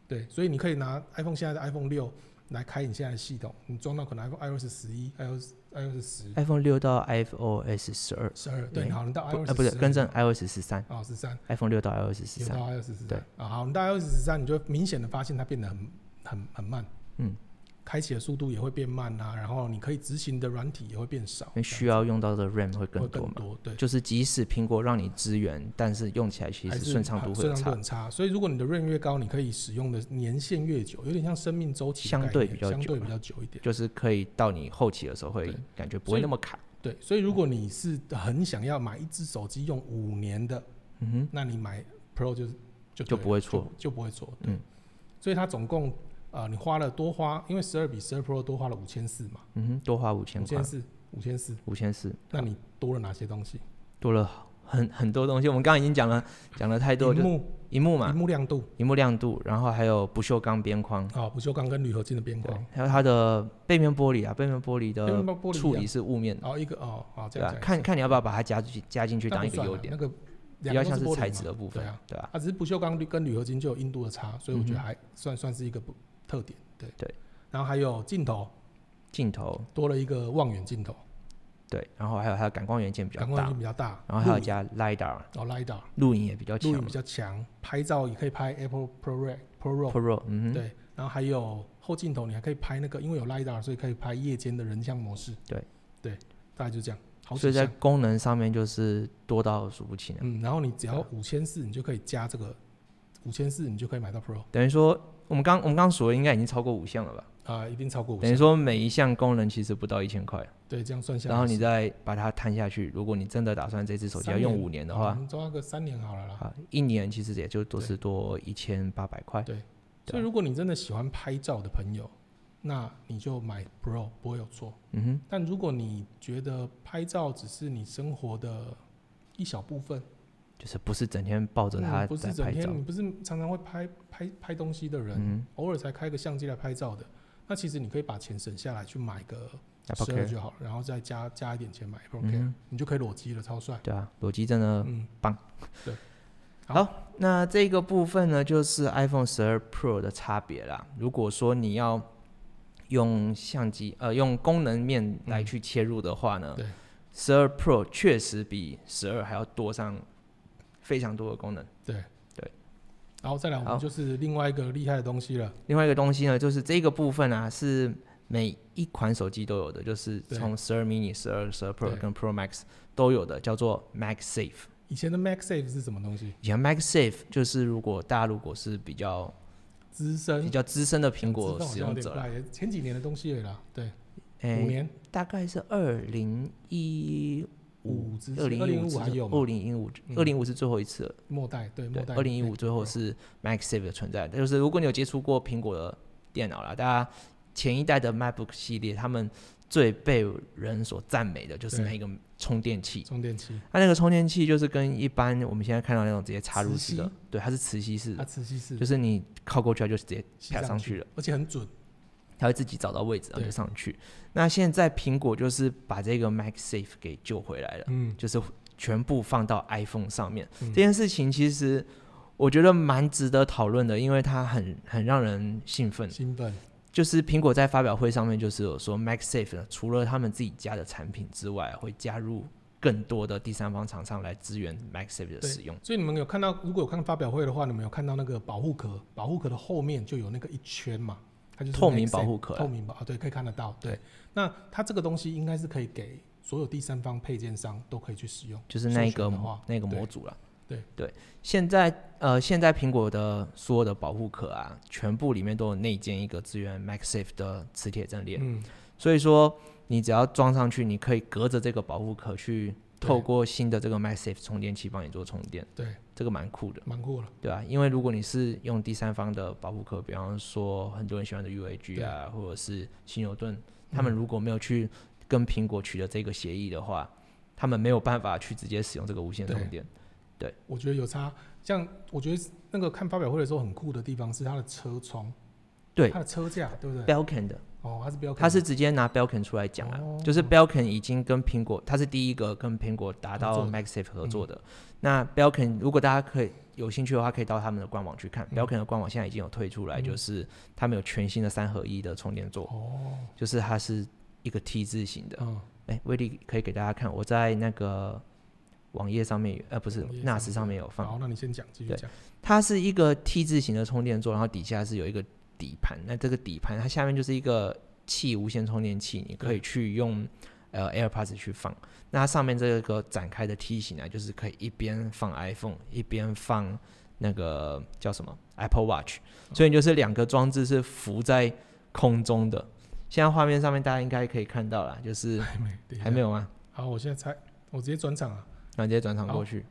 对，所以你可以拿 iPhone 现在的 iPhone 六来开你现在的系统，你装到可能 iPhone iOS 十一、iOS iOS 十、iPhone 六到 iOS 十二、十二，对，好，你到 iOS 啊不是，更正 iOS 十三。哦，十三，iPhone 六到 iOS 十三，到 iOS 十三，对。啊，好，你到 iOS 十三，你就明显的发现它变得很很很慢，嗯。开启的速度也会变慢啊，然后你可以执行的软体也会变少，因为需要用到的 RAM 会更多嘛。对，就是即使苹果让你支援，但是用起来其实顺畅度会差。很差。所以如果你的 RAM 越高，你可以使用的年限越久，有点像生命周期相对比较相对比较久一点，就是可以到你后期的时候会感觉不会那么卡。对，所以如果你是很想要买一只手机用五年的，嗯哼，那你买 Pro 就是就就不会错，就不会错。嗯，所以它总共。啊，你花了多花，因为十二比十二 Pro 多花了五千四嘛。嗯哼，多花五千。五千四，五千四，五千四。那你多了哪些东西？多了很很多东西。我们刚刚已经讲了，讲了太多。荧幕，荧幕嘛。荧幕亮度，荧幕亮度，然后还有不锈钢边框。啊，不锈钢跟铝合金的边框。还有它的背面玻璃啊，背面玻璃的处理是雾面。哦，一个哦，好这样。看看你要不要把它加进加进去当一个优点。那个比较像是材质的部分，对啊。它只是不锈钢跟铝合金就有硬度的差，所以我觉得还算算是一个不特点。对。对，然后还有镜头，镜头。多了一个望远镜头，对，然后还有它的感光元件比较大，感光元件比较大，然后还有加 lidar，哦 lidar，录影也比较强，录影比较强，拍照也可以拍 Apple ProRes Pro Pro，嗯对，然后还有后镜头，你还可以拍那个，因为有 lidar，所以可以拍夜间的人像模式，对。对，大概就这样，所以在功能上面就是多到数不清，嗯，然后你只要五千四，你就可以加这个五千四，你就可以买到 Pro，等于说。我们刚我们刚刚数的应该已经超过五项了吧？啊，一定超过五。等于说每一项功能其实不到一千块。对，这样算下来。然后你再把它摊下去，如果你真的打算这只手机要用五年的话，抓个三年好了啦。啊，一年其实也就都是多一千八百块。对。所以如果你真的喜欢拍照的朋友，那你就买 Pro 不会有错。嗯哼。但如果你觉得拍照只是你生活的一小部分，就是不是整天抱着它不是整天，你不是常常会拍拍拍东西的人，偶尔才开个相机来拍照的。那其实你可以把钱省下来，去买个十二就好了，然后再加加一点钱买 Apple Care，你就可以裸机了，超帅。对啊，裸机真的棒。对，[LAUGHS] 好，那这个部分呢，就是 iPhone 十二 Pro 的差别啦。如果说你要用相机，呃，用功能面来去切入的话呢，对，十二 Pro 确实比十二还要多上。非常多的功能，对。对，然后再来我们就是另外一个厉害的东西了。另外一个东西呢，就是这个部分啊，是每一款手机都有的，就是从十二 mini、十二、十二 Pro 跟 Pro Max 都有的，叫做 MagSafe。以前的 MagSafe 是什么东西？以前 MagSafe 就是如果大家如果是比较资深、比较资深的苹果使用者了，前几年的东西了，对，五年，大概是二零一。五，二零一五还有二零一五，二零五是最后一次了末代，对末代。二零一五最后是 MagSafe 的存在，就是如果你有接触过苹果的电脑了，大家前一代的 MacBook 系列，他们最被人所赞美的就是那个充电器。充电器，它那个充电器就是跟一般我们现在看到那种直接插入式的，对，它是磁吸式的。它磁吸式，就是你靠过去，它就直接啪上去了，而且很准。它会自己找到位置，然后就上去。那现在苹果就是把这个 MagSafe 给救回来了，嗯，就是全部放到 iPhone 上面。这件事情其实我觉得蛮值得讨论的，因为它很很让人兴奋。兴奋就是苹果在发表会上面就是有说，MagSafe 呢，除了他们自己家的产品之外，会加入更多的第三方厂商来支援 MagSafe 的使用。所以你们有看到，如果有看发表会的话，你们有看到那个保护壳，保护壳的后面就有那个一圈嘛？它就是透明保护壳，透明保啊，对，可以看得到。对，那它这个东西应该是可以给所有第三方配件商都可以去使用，就是那个那个模组了。对对，现在呃，现在苹果的所有的保护壳啊，全部里面都有内建一个支援 MagSafe 的磁铁阵列。嗯，所以说你只要装上去，你可以隔着这个保护壳去。透过新的这个 MagSafe 充电器帮你做充电，对，这个蛮酷的，蛮酷的，对啊，因为如果你是用第三方的保护壳，比方说很多人喜欢的 UAG 啊，或者是新牛顿，他们如果没有去跟苹果取得这个协议的话，他们没有办法去直接使用这个无线充电。对，我觉得有差。像我觉得那个看发表会的时候很酷的地方是它的车窗，对，它的车架对不对？Belkin 的，哦，它是 Belkin，他是直接拿 Belkin 出来讲啊，就是 Belkin 已经跟苹果，它是第一个跟苹果达到 MagSafe 合作的。那 Belkin 如果大家可以有兴趣的话，可以到他们的官网去看。Belkin 的官网现在已经有推出来，就是他们有全新的三合一的充电座，哦，就是它是一个 T 字形的。哎，威力可以给大家看，我在那个网页上面，呃，不是 NAS 上面有放。好，那你先讲，继续讲。它是一个 T 字形的充电座，然后底下是有一个底盘。那这个底盘它下面就是一个气无线充电器，你可以去用呃 AirPods 去放。那它上面这个展开的梯形呢，就是可以一边放 iPhone，一边放那个叫什么 Apple Watch，所以就是两个装置是浮在空中的。现在画面上面大家应该可以看到了，就是还没还没有吗？好，我现在猜，我直接转场啊，那直接转场过去。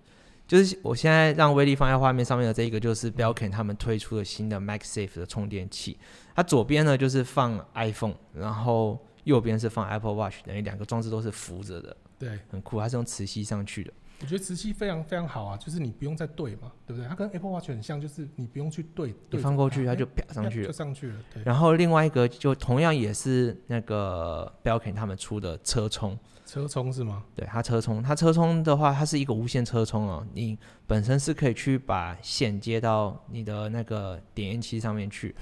就是我现在让威力放在画面上面的这一个，就是 Belkin 他们推出的新的 MagSafe 的充电器。它左边呢就是放 iPhone，然后右边是放 Apple Watch，等于两个装置都是扶着的，对，很酷。它是用磁吸上去的。我觉得磁吸非常非常好啊，就是你不用再对嘛，对不对？它跟 Apple Watch 很像，就是你不用去对，你放过去它就啪上去了，就上去了。对。然后另外一个就同样也是那个 Belkin 他们出的车充，车充是吗？对，它车充，它车充的话，它是一个无线车充哦，你本身是可以去把线接到你的那个点烟器上面去。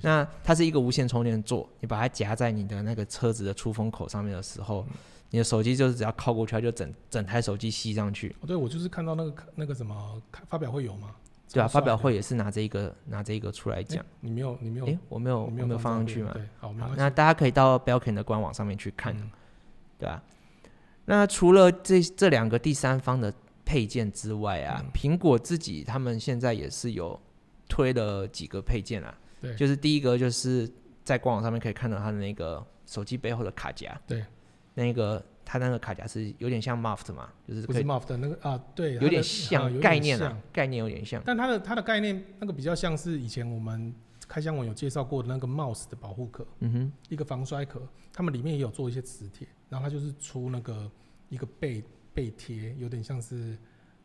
那它是一个无线充电座，你把它夹在你的那个车子的出风口上面的时候。你的手机就是只要靠过去，它就整整台手机吸上去。哦，对，我就是看到那个那个什么发表会有吗？对啊，发表会也是拿这一个拿这一个出来讲。你没有，你没有，哎，我没有，我没有放上去嘛。对，好，那大家可以到 Belkin 的官网上面去看，对吧？那除了这这两个第三方的配件之外啊，苹果自己他们现在也是有推了几个配件啊。对，就是第一个就是在官网上面可以看到它的那个手机背后的卡夹。对。那个它那个卡夹是有点像 Muff 的嘛，就是不是 Muff 的那个啊，对，有点像概念啊，概念有点像。但它的它的概念那个比较像是以前我们开箱文有介绍过的那个 Mouse 的保护壳，嗯哼，一个防摔壳，他们里面也有做一些磁铁，然后它就是出那个一个背背贴，有点像是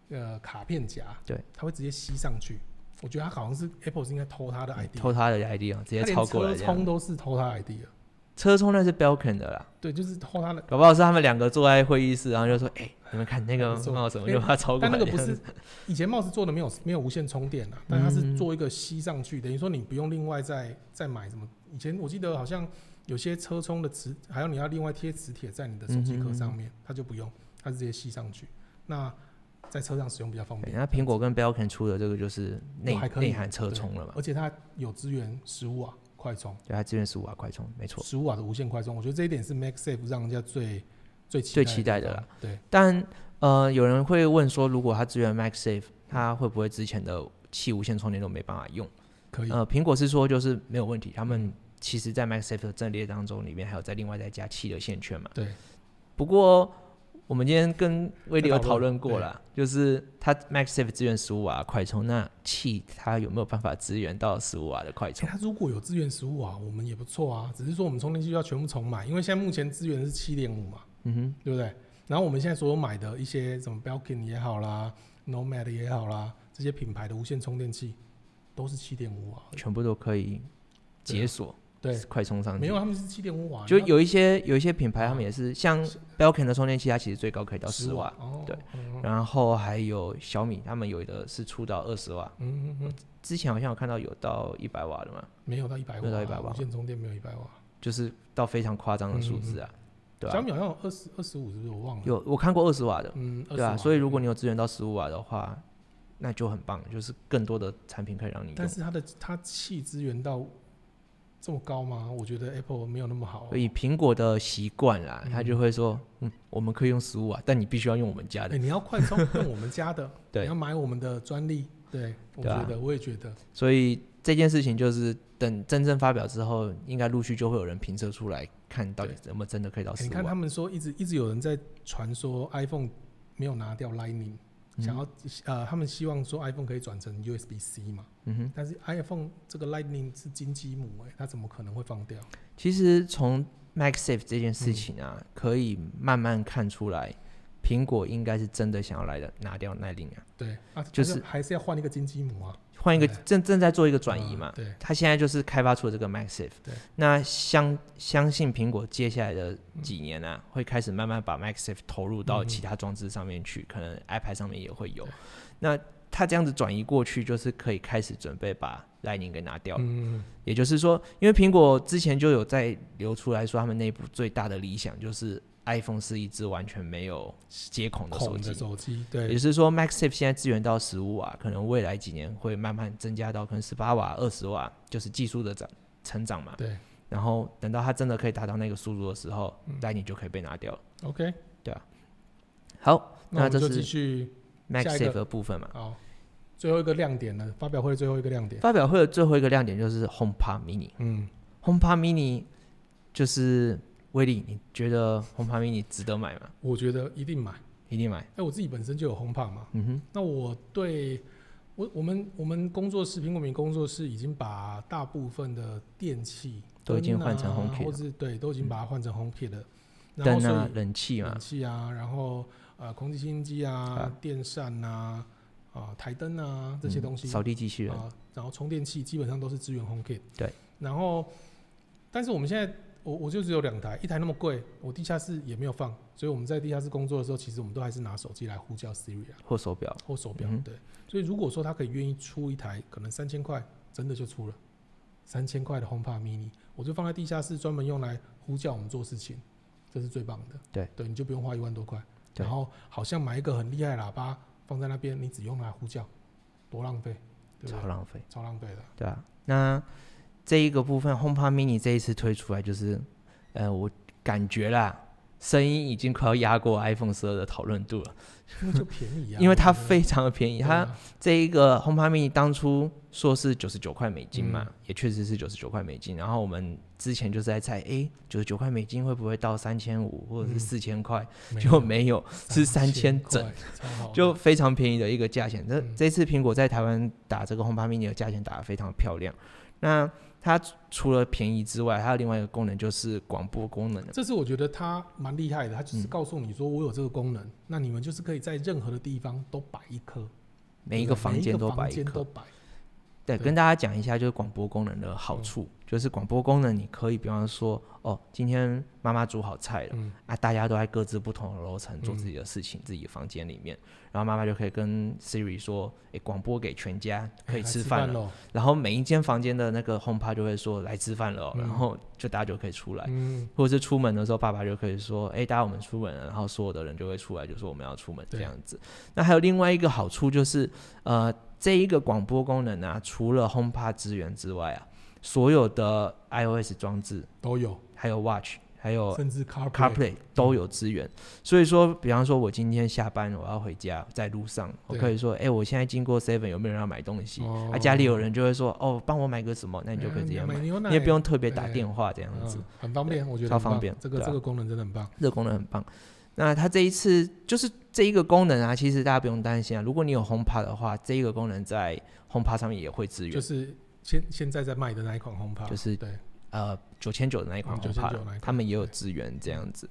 呃卡片夹，对，它会直接吸上去。我觉得它好像是 Apple 是应该偷它的 ID，偷它的 ID 啊，直接超过了车充都是偷它 ID 的。车充那是 Belkin 的啦，对，就是偷他的。搞不好是他们两个坐在会议室，然后就说：“哎，你们看那个帽子，我就把它超过。”但那个不是以前帽子做的没有没有无线充电的，[LAUGHS] 但它是做一个吸上去，等于说你不用另外再再买什么。以前我记得好像有些车充的磁，还有你要另外贴磁铁在你的手机壳上面，它就不用，它是直接吸上去。那在车上使用比较方便。那苹果跟 Belkin 出的这个就是内内含车充了嘛？而且它有支援十五瓦。快充，对，它支援十五瓦快充，没错，十五瓦的无线快充，我觉得这一点是 MagSafe 让人家最最最期待的啦。对，但呃，有人会问说，如果它支援 MagSafe，它会不会之前的气无线充电都没办法用？可以。呃，苹果是说就是没有问题，他们其实在 MagSafe 的阵列当中，里面还有再另外再加气的线圈嘛？对。不过。我们今天跟威利有讨论过了，就是它 MaxSafe 支援十五瓦快充，那气它有没有办法支援到十五瓦的快充？它如果有支援十五瓦，我们也不错啊。只是说我们充电器要全部重买，因为现在目前支援是七点五嘛，嗯哼，对不对？然后我们现在所有买的一些什么 Belkin 也好啦，Nomad 也好啦，这些品牌的无线充电器都是七点五瓦，全部都可以解锁。对，快充上去。没有，他们是七点五瓦。就有一些有一些品牌，他们也是像 Belkin 的充电器，它其实最高可以到十瓦。对，然后还有小米，他们有的是出到二十瓦。嗯嗯嗯。之前好像有看到有到一百瓦的嘛？没有到一百瓦。没有到一百瓦。无线充电没有一百瓦。就是到非常夸张的数字啊。对小米好像有二十二十五，是不是？我忘了。有，我看过二十瓦的。嗯。对啊，所以如果你有支援到十五瓦的话，那就很棒，就是更多的产品可以让你。但是它的它气支援到。这么高吗？我觉得 Apple 没有那么好。以苹果的习惯啦，他就会说，嗯，我们可以用十五啊，但你必须要用我们家的。你要快充用我们家的，[LAUGHS] 对，你要买我们的专利。对，我觉得，我也觉得。所以这件事情就是等真正发表之后，应该陆续就会有人评测出来，看到底怎么真的可以到十五。你看他们说，一直一直有人在传说 iPhone 没有拿掉 Lightning。想要呃，他们希望说 iPhone 可以转成 USB C 嘛？嗯哼。但是 iPhone 这个 Lightning 是金鸡母哎，它怎么可能会放掉？其实从 MagSafe 这件事情啊，可以慢慢看出来，苹果应该是真的想要来的拿掉 Lightning 啊。对啊，就是还是要换一个金鸡母啊。换一个正正在做一个转移嘛。对，他现在就是开发出了这个 Maxive。对，那相相信苹果接下来的几年呢，会开始慢慢把 Maxive 投入到其他装置上面去，可能 iPad 上面也会有。那他这样子转移过去，就是可以开始准备把 Lightning 给拿掉。嗯，也就是说，因为苹果之前就有在流出来说，他们内部最大的理想就是 iPhone 是一只完全没有接孔的手机。手机，对。也是说，Maxive 现在支援到十五瓦，可能未来几年会慢慢增加到可能十八瓦、二十瓦，就是技术的长成长嘛。对。然后等到它真的可以达到那个速度的时候，Lightning 就可以被拿掉了。OK，对啊。好，那这是继续 Maxive 的部分嘛。好。最后一个亮点呢？发表会的最后一个亮点。发表会的最后一个亮点就是 HomePod Mini。嗯，HomePod Mini 就是威力，你觉得 HomePod Mini 值得买吗？我觉得一定买，一定买。哎，我自己本身就有 HomePod 嘛。嗯哼。那我对我我们我们工作室苹果米工作室已经把大部分的电器都已经换成 HomeKit，或是对，都已经把它换成 HomeKit 了。灯啊，冷气嘛，冷气啊，然后呃，空气清新机啊，电扇啊。啊，台灯啊，这些东西，扫地机器人啊，然后充电器基本上都是支援 HomeKit。对。然后，但是我们现在，我我就只有两台，一台那么贵，我地下室也没有放，所以我们在地下室工作的时候，其实我们都还是拿手机来呼叫 Siri 啊，或手表，或手表。对。所以如果说他可以愿意出一台，可能三千块，真的就出了三千块的 HomePod Mini，我就放在地下室，专门用来呼叫我们做事情，这是最棒的。对。对，你就不用花一万多块。然后好像买一个很厉害的喇叭。放在那边，你只用来呼叫，多浪费，超浪费，超浪费的。对啊，那这一个部分，HomePod Mini 这一次推出来，就是，呃，我感觉啦，声音已经快要压过 iPhone 十二的讨论度了。因为就便宜啊，因为它非常的便宜。它这一个 HomePod Mini 当初说是九十九块美金嘛，也确实是九十九块美金。然后我们之前就是在猜，哎，九十九块美金会不会到三千五或者是四千块？就没有，是三千整，就非常便宜的一个价钱。这这次苹果在台湾打这个 HomePod Mini 的价钱打得非常漂亮。那它除了便宜之外，它有另外一个功能就是广播功能。这是我觉得它蛮厉害的，它就是告诉你说我有这个功能，那你们就是可以在任何的地方都摆一颗，每一个房间都摆一颗。对，跟大家讲一下，就是广播功能的好处，就是广播功能你可以，比方说，哦，今天妈妈煮好菜了，啊，大家都在各自不同的楼层做自己的事情，自己的房间里面，然后妈妈就可以跟 Siri 说，哎，广播给全家可以吃饭了，然后每一间房间的那个 HomePod 就会说来吃饭了，然后就大家就可以出来，或者是出门的时候，爸爸就可以说，哎，大家我们出门了，然后所有的人就会出来，就说我们要出门这样子。那还有另外一个好处就是，呃。这一个广播功能啊，除了 HomePod 资源之外啊，所有的 iOS 装置都有，还有 Watch，还有甚至 CarPlay 都有资源。所以说，比方说我今天下班我要回家，在路上，我可以说，哎，我现在经过 Seven，有没有人要买东西？啊，家里有人就会说，哦，帮我买个什么？那你就可以直接买，你也不用特别打电话这样子，很方便，我觉得超方便。这个这个功能真的很棒，这个功能很棒。那它这一次就是这一个功能啊，其实大家不用担心啊。如果你有 HomePod 的话，这一个功能在 HomePod 上面也会支援。就是现现在在卖的那一款 HomePod，就是对呃九千九的那一款 HomePod，他们也有资源这样子。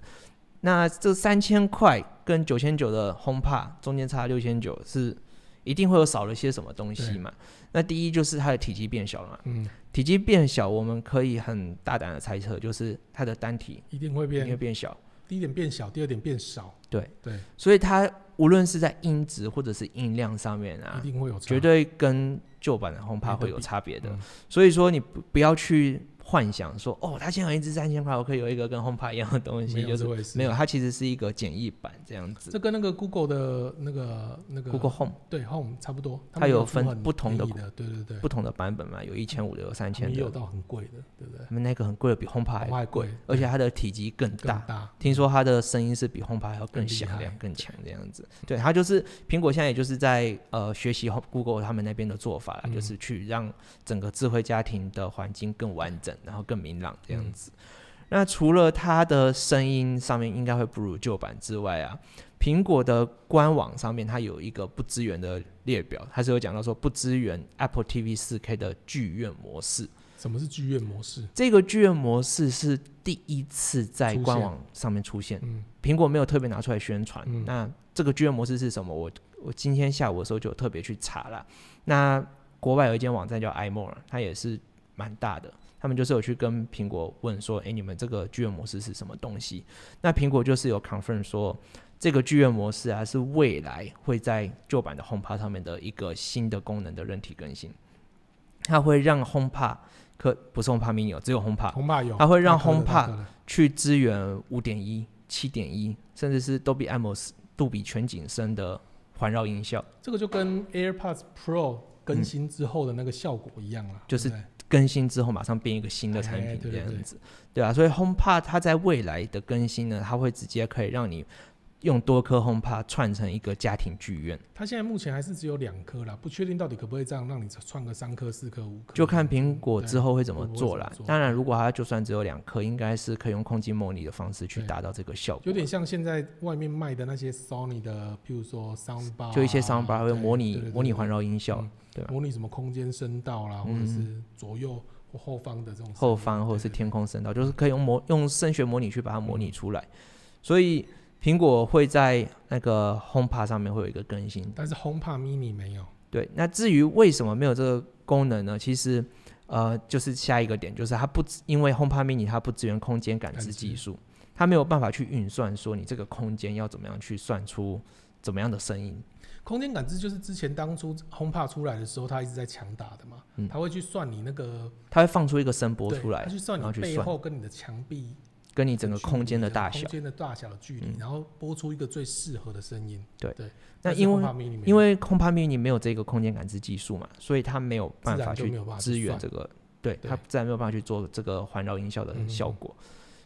那这三千块跟九千九的 HomePod 中间差六千九，是一定会有少了些什么东西嘛？那第一就是它的体积变小了嘛。嗯。体积变小，我们可以很大胆的猜测，就是它的单体一定会变，一定会变小。第一点变小，第二点变少。对对，所以它无论是在音质或者是音量上面啊，一定会有绝对跟旧版的 HomePod 会有差别的。所以说你不不要去。幻想说哦，它现在有一支三千块，我可以有一个跟 HomePod 一样的东西，就是没有，它其实是一个简易版这样子。这跟那个 Google 的那个那个 Google Home 对 Home 差不多，它有分不同的，对对对，不同的版本嘛，有一千五的，有三千的，也有到很贵的，对不对？他们那个很贵的，比 HomePod 还贵，而且它的体积更大，听说它的声音是比 HomePod 还要更响亮、更强这样子。对，它就是苹果现在也就是在呃学习 Google 他们那边的做法，就是去让整个智慧家庭的环境更完整，然后更明朗。这样子，那除了它的声音上面应该会不如旧版之外啊，苹果的官网上面它有一个不支援的列表，它是有讲到说不支援 Apple TV 四 K 的剧院模式。什么是剧院模式？这个剧院模式是第一次在官网上面出现，嗯苹果没有特别拿出来宣传。那这个剧院模式是什么？我我今天下午的时候就特别去查了。那国外有一间网站叫 iMore，它也是蛮大的。他们就是有去跟苹果问说：“诶，你们这个剧院模式是什么东西？”那苹果就是有 confirm 说，这个剧院模式啊是未来会在旧版的 HomePod 上面的一个新的功能的人体更新。它会让 HomePod 可不是 HomePod mini 只有 HomePod，有，它会让 HomePod 去支援五点一、七点一，甚至是 Dolby Atmos 杜比全景声的环绕音效。这个就跟 AirPods Pro 更新之后的那个效果一样了，就是。更新之后马上变一个新的产品这样子，对啊，所以 HomePod 它在未来的更新呢，它会直接可以让你用多颗 HomePod 串成一个家庭剧院。它现在目前还是只有两颗啦，不确定到底可不可以这样让你串个三颗、四颗、五颗。就看苹果之后会怎么做啦。当然，如果它就算只有两颗，应该是可以用空气模拟的方式去达到这个效果。有点像现在外面卖的那些 Sony 的，譬如说 Soundbar，就一些 Soundbar 会模拟模拟环绕音效。对，模拟什么空间声道啦，或者是左右或后方的这种后方或者是天空声道，就是可以用模用声学模拟去把它模拟出来。所以苹果会在那个 HomePod 上面会有一个更新，但是 HomePod Mini 没有。对，那至于为什么没有这个功能呢？其实呃，就是下一个点，就是它不因为 HomePod Mini 它不支援空间感知技术，它没有办法去运算说你这个空间要怎么样去算出怎么样的声音。空间感知就是之前当初 HomePod 出来的时候，它一直在强打的嘛。嗯。它会去算你那个，它会放出一个声波出来，它去算你背后跟你的墙壁，跟你整个空间的大小，空间的大小的距离，然后播出一个最适合的声音。对对。那因为因为 HomePod Mini 没有这个空间感知技术嘛，所以它没有办法去支援这个，对它自然没有办法去做这个环绕音效的效果，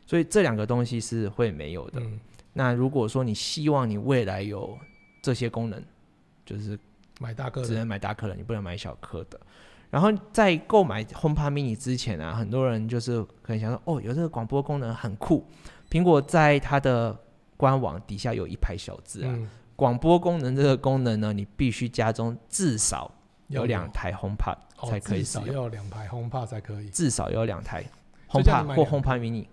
所以这两个东西是会没有的。那如果说你希望你未来有这些功能，就是买大颗，只能买大颗的，你不能买小颗的。然后在购买 HomePod Mini 之前啊，很多人就是可能想说，哦，有这个广播功能很酷。苹果在它的官网底下有一排小字啊，广播功能这个功能呢，你必须家中至少有两台 HomePod 才可以使用，要有两台 HomePod 才可以，至少要两台 HomePod 或 HomePod Mini。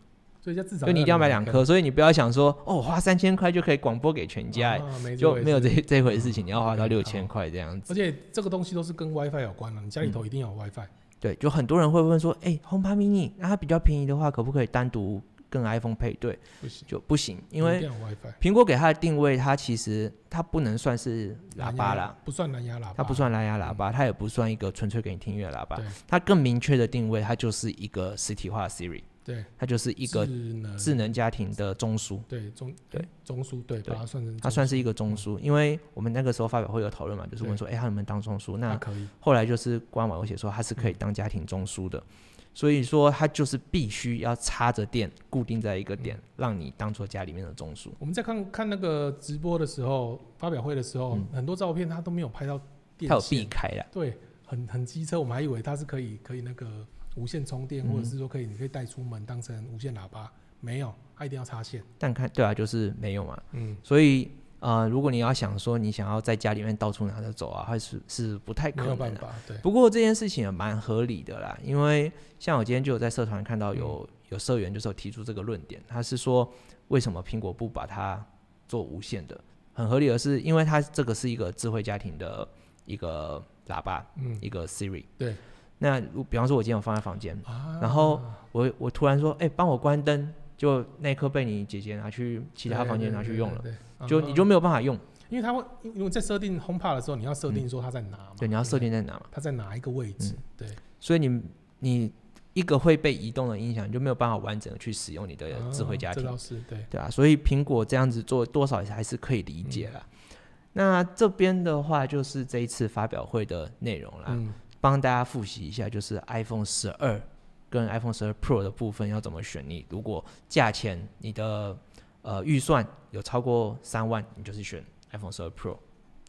所以至少，就你一定要买两颗，所以你不要想说哦，花三千块就可以广播给全家，就没有这 [LAUGHS] 这回事情，你要花到六千块这样子。而且这个东西都是跟 WiFi 有关的，你家里头一定要有 WiFi。对，就很多人会问说，哎，HomePod Mini，那它比较便宜的话，可不可以单独跟 iPhone 配对？不行，就不行，因为苹果给它的定位，它其实它不能算是喇叭啦，不算蓝牙喇叭，它不算蓝牙喇叭，它也不算一个纯粹给你听音乐喇叭，它更明确的定位，它就是一个实体化的 Siri。对，它就是一个智能家庭的中枢。对中对中枢，对把它算成它算是一个中枢，因为我们那个时候发表会有讨论嘛，就是问说，哎，它能不能当中枢？那可以。后来就是官网有写说它是可以当家庭中枢的，所以说它就是必须要插着电，固定在一个点，让你当做家里面的中枢。我们在看看那个直播的时候，发表会的时候，很多照片它都没有拍到电它有避开了。对，很很机车，我们还以为它是可以可以那个。无线充电，或者是说可以，你可以带出门当成无线喇叭，没有，它一定要插线。但看对啊，就是没有嘛。嗯。所以呃，如果你要想说你想要在家里面到处拿着走啊，还是是不太可能的。对。不过这件事情也蛮合理的啦，因为像我今天就有在社团看到有有社员就是有提出这个论点，他是说为什么苹果不把它做无线的？很合理的是，因为它这个是一个智慧家庭的一个喇叭，嗯，一个 Siri。对。那比方说，我今天我放在房间，然后我我突然说，哎，帮我关灯，就那颗被你姐姐拿去其他房间拿去用了，就你就没有办法用，因为它会因为在设定 HomePod 的时候，你要设定说它在哪嘛，对，你要设定在哪嘛，它在哪一个位置，对，所以你你一个会被移动的音响，你就没有办法完整的去使用你的智慧家庭，对对啊，所以苹果这样子做多少还是可以理解了。那这边的话，就是这一次发表会的内容啦。帮大家复习一下，就是 iPhone 十二跟 iPhone 十二 Pro 的部分要怎么选。你如果价钱你的呃预算有超过三万，你就是选 iPhone 十二 Pro，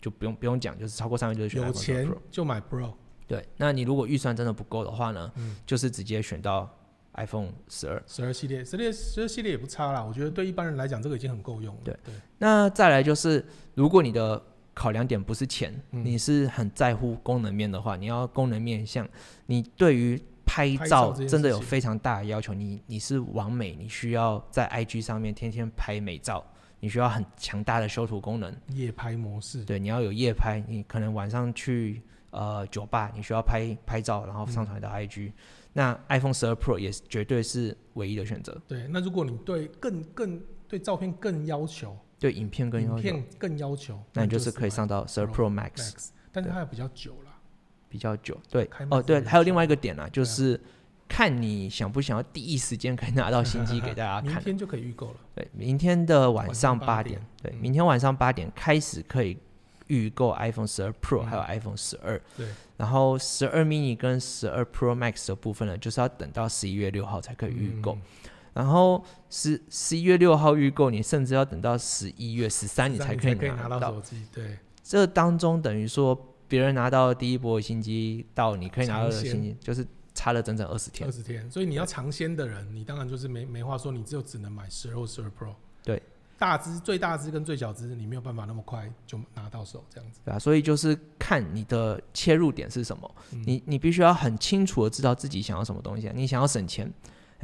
就不用不用讲，就是超过三万就是选 iPhone Pro，就买 Pro。对，那你如果预算真的不够的话呢，就是直接选到 iPhone 十二。十二系列，十二十二系列也不差啦，我觉得对一般人来讲，这个已经很够用了。对对。那再来就是，如果你的考量点不是钱，你是很在乎功能面的话，你要功能面向你对于拍照真的有非常大的要求。你你是完美，你需要在 IG 上面天天拍美照，你需要很强大的修图功能。夜拍模式，对，你要有夜拍，你可能晚上去呃酒吧，你需要拍拍照，然后上传到 IG，那 iPhone 十二 Pro 也是绝对是唯一的选择。对，那如果你对更更对照片更要求，对影片更要求，更要求，那你就是可以上到十二 Pro Max，但是它也比较久了，比较久。对，哦对，还有另外一个点呢，就是看你想不想要第一时间可以拿到新机给大家 [LAUGHS] 看。明天就可以预购了。对，明天的晚上八点，对，明天晚上八点开始可以。预购 iPhone 十二 Pro 还有 iPhone 十二，对，然后十二 mini 跟十二 Pro Max 的部分呢，就是要等到十一月六号才可以预购，然后十十一月六号预购，你甚至要等到十一月十三你才可以拿到手机，对，这当中等于说别人拿到第一波新机到你可以拿到的新机，就是差了整整二十天，二十天，所以你要尝鲜的人，你当然就是没没话说，你就只能买十二或十二 Pro，对。大只、最大只跟最小只，你没有办法那么快就拿到手，这样子。对啊，所以就是看你的切入点是什么，你你必须要很清楚的知道自己想要什么东西。啊你想要省钱，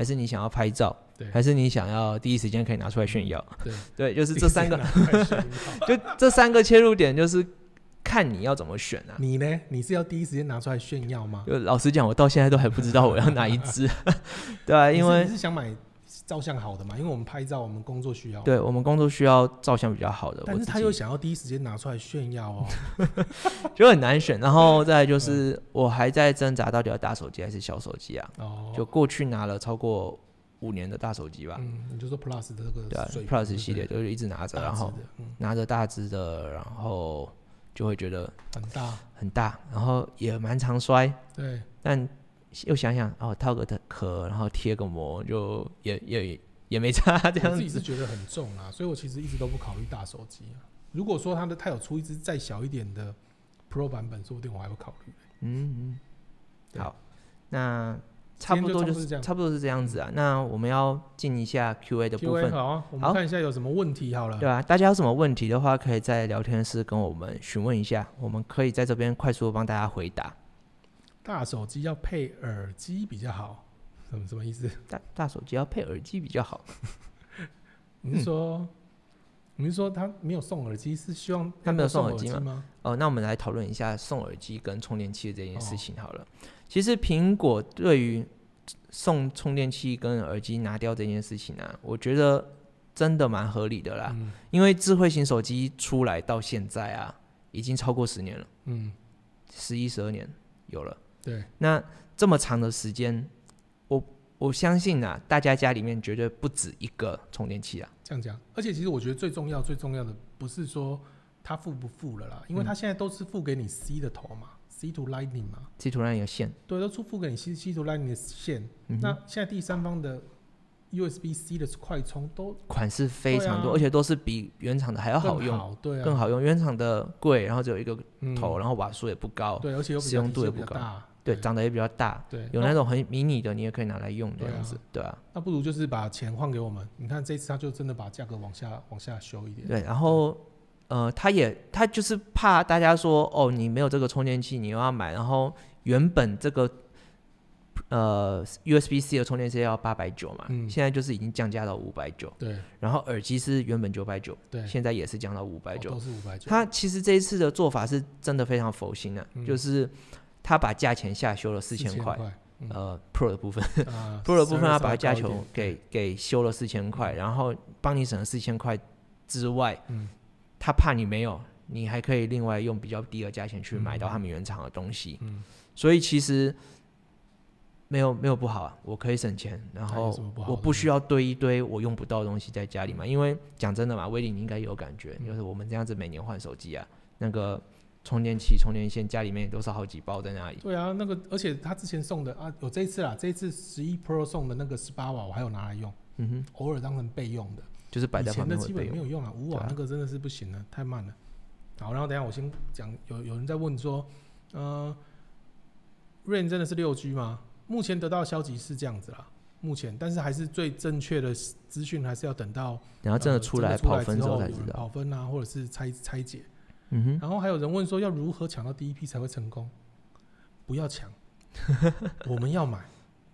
还是你想要拍照，对，还是你想要第一时间可以拿出来炫耀？对，[LAUGHS] 对，就是这三个，[LAUGHS] 就这三个切入点，就是看你要怎么选啊。你呢？你是要第一时间拿出来炫耀吗？就老实讲，我到现在都还不知道我要哪一支。[LAUGHS] 对啊，因为你是想买。照相好的嘛，因为我们拍照，我们工作需要。对我们工作需要照相比较好的，但是他又想要第一时间拿出来炫耀哦，[LAUGHS] 就很难选。然后再就 [LAUGHS] 是，我还在挣扎到底要大手机还是小手机啊？哦，就过去拿了超过五年的大手机吧。嗯，你就说 Plus 的这个对 Plus 系列，就是一直拿着，然后拿着大只的，然后就会觉得很大很大，然后也蛮常摔。对，但。又想想哦，套个壳，然后贴个膜，就也也也没差这样子。自己是觉得很重啊，所以我其实一直都不考虑大手机啊。如果说它的它有出一只再小一点的 Pro 版本，说不定我还会考虑。嗯嗯，好，那差不多就是差不多是这样子啊。那我们要进一下 Q A 的部分。好啊，我们看一下有什么问题好了。对啊，大家有什么问题的话，可以在聊天室跟我们询问一下，我们可以在这边快速的帮大家回答。大手机要配耳机比较好，什么什么意思？大大手机要配耳机比较好。[LAUGHS] 你是说，你是说他没有送耳机，是希望他没有送耳机吗？哦，那我们来讨论一下送耳机跟充电器的这件事情好了。其实苹果对于送充电器跟耳机拿掉这件事情呢，我觉得真的蛮合理的啦。因为智慧型手机出来到现在啊，已经超过十年了。嗯，十一十二年有了。对，那这么长的时间，我我相信啊，大家家里面绝对不止一个充电器啊。这样讲，而且其实我觉得最重要、最重要的不是说它付不付了啦，因为它现在都是付给你 C 的头嘛，C to Lightning 嘛，C to Lightning 的线，对，都出付给你 C C to Lightning 的线。那现在第三方的 USB C 的快充都款式非常多，而且都是比原厂的还要好用，对，更好用。原厂的贵，然后只有一个头，然后瓦数也不高，对，而且使用度也不高。对，长得也比较大，对，有那种很迷你的，你也可以拿来用这样子，对啊。那不如就是把钱换给我们，你看这次他就真的把价格往下往下修一点。对，然后呃，他也他就是怕大家说哦，你没有这个充电器，你又要买，然后原本这个呃 USB C 的充电器要八百九嘛，现在就是已经降价到五百九。对，然后耳机是原本九百九，对，现在也是降到五百九，都是五百九。他其实这一次的做法是真的非常佛心的，就是。他把价钱下修了四千块，呃，Pro 的部分，[LAUGHS] Pro 的部分他把价钱给给修了四千块，然后帮你省了四千块之外，他怕你没有，你还可以另外用比较低的价钱去买到他们原厂的东西，所以其实没有没有不好啊，我可以省钱，然后我不需要堆一堆我用不到的东西在家里嘛，因为讲真的嘛，威利你应该有感觉，就是我们这样子每年换手机啊，那个。充电器、充电线，家里面都是好几包在那里。对啊，那个，而且他之前送的啊，有这一次啦，这一次十一 Pro 送的那个十八瓦，我还有拿来用，嗯哼，偶尔当成备用的，就是摆在旁边以前的基本没有用啊，五瓦那个真的是不行了，太慢了。好，然后等下我先讲，有有人在问说，呃，Rain 真的是六 G 吗？目前得到消息是这样子啦，目前，但是还是最正确的资讯还是要等到，然后真的出来跑分之后才知道，跑分啊，或者是拆拆解。嗯哼，然后还有人问说要如何抢到第一批才会成功？不要抢，[LAUGHS] 我们要买，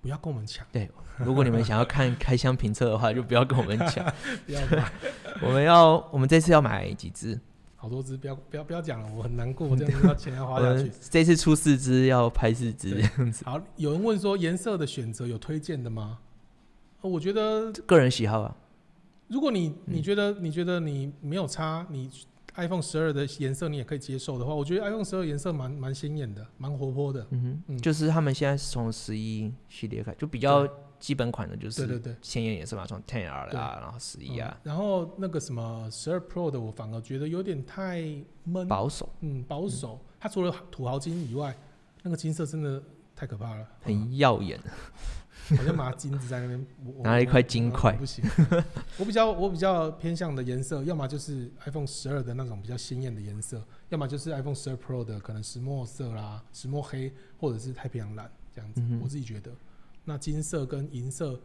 不要跟我们抢。对，如果你们想要看开箱评测的话，就不要跟我们抢，[LAUGHS] 不要买。[LAUGHS] 我们要，我们这次要买几只？好多只，不要不要不要讲了，我很难过，这样子要钱要花下去。这次出四只要拍四只这样子。好，有人问说颜色的选择有推荐的吗？我觉得个人喜好啊。如果你你觉得你觉得你没有差，你 iPhone 十二的颜色你也可以接受的话，我觉得 iPhone 十二颜色蛮蛮鲜艳的，蛮活泼的。嗯哼，就是他们现在是从十一系列开，就比较。基本款的就是对对对，鲜艳颜色嘛，从 Ten R 啊，然后十一啊，然后那个什么十二 Pro 的，我反而觉得有点太闷。保守，嗯，保守。它除了土豪金以外，那个金色真的太可怕了，很耀眼，好像拿金子在那边拿了一块金块，不行。我比较我比较偏向的颜色，要么就是 iPhone 十二的那种比较鲜艳的颜色，要么就是 iPhone 十二 Pro 的可能石墨色啦、石墨黑或者是太平洋蓝这样子，我自己觉得。那金色跟银色，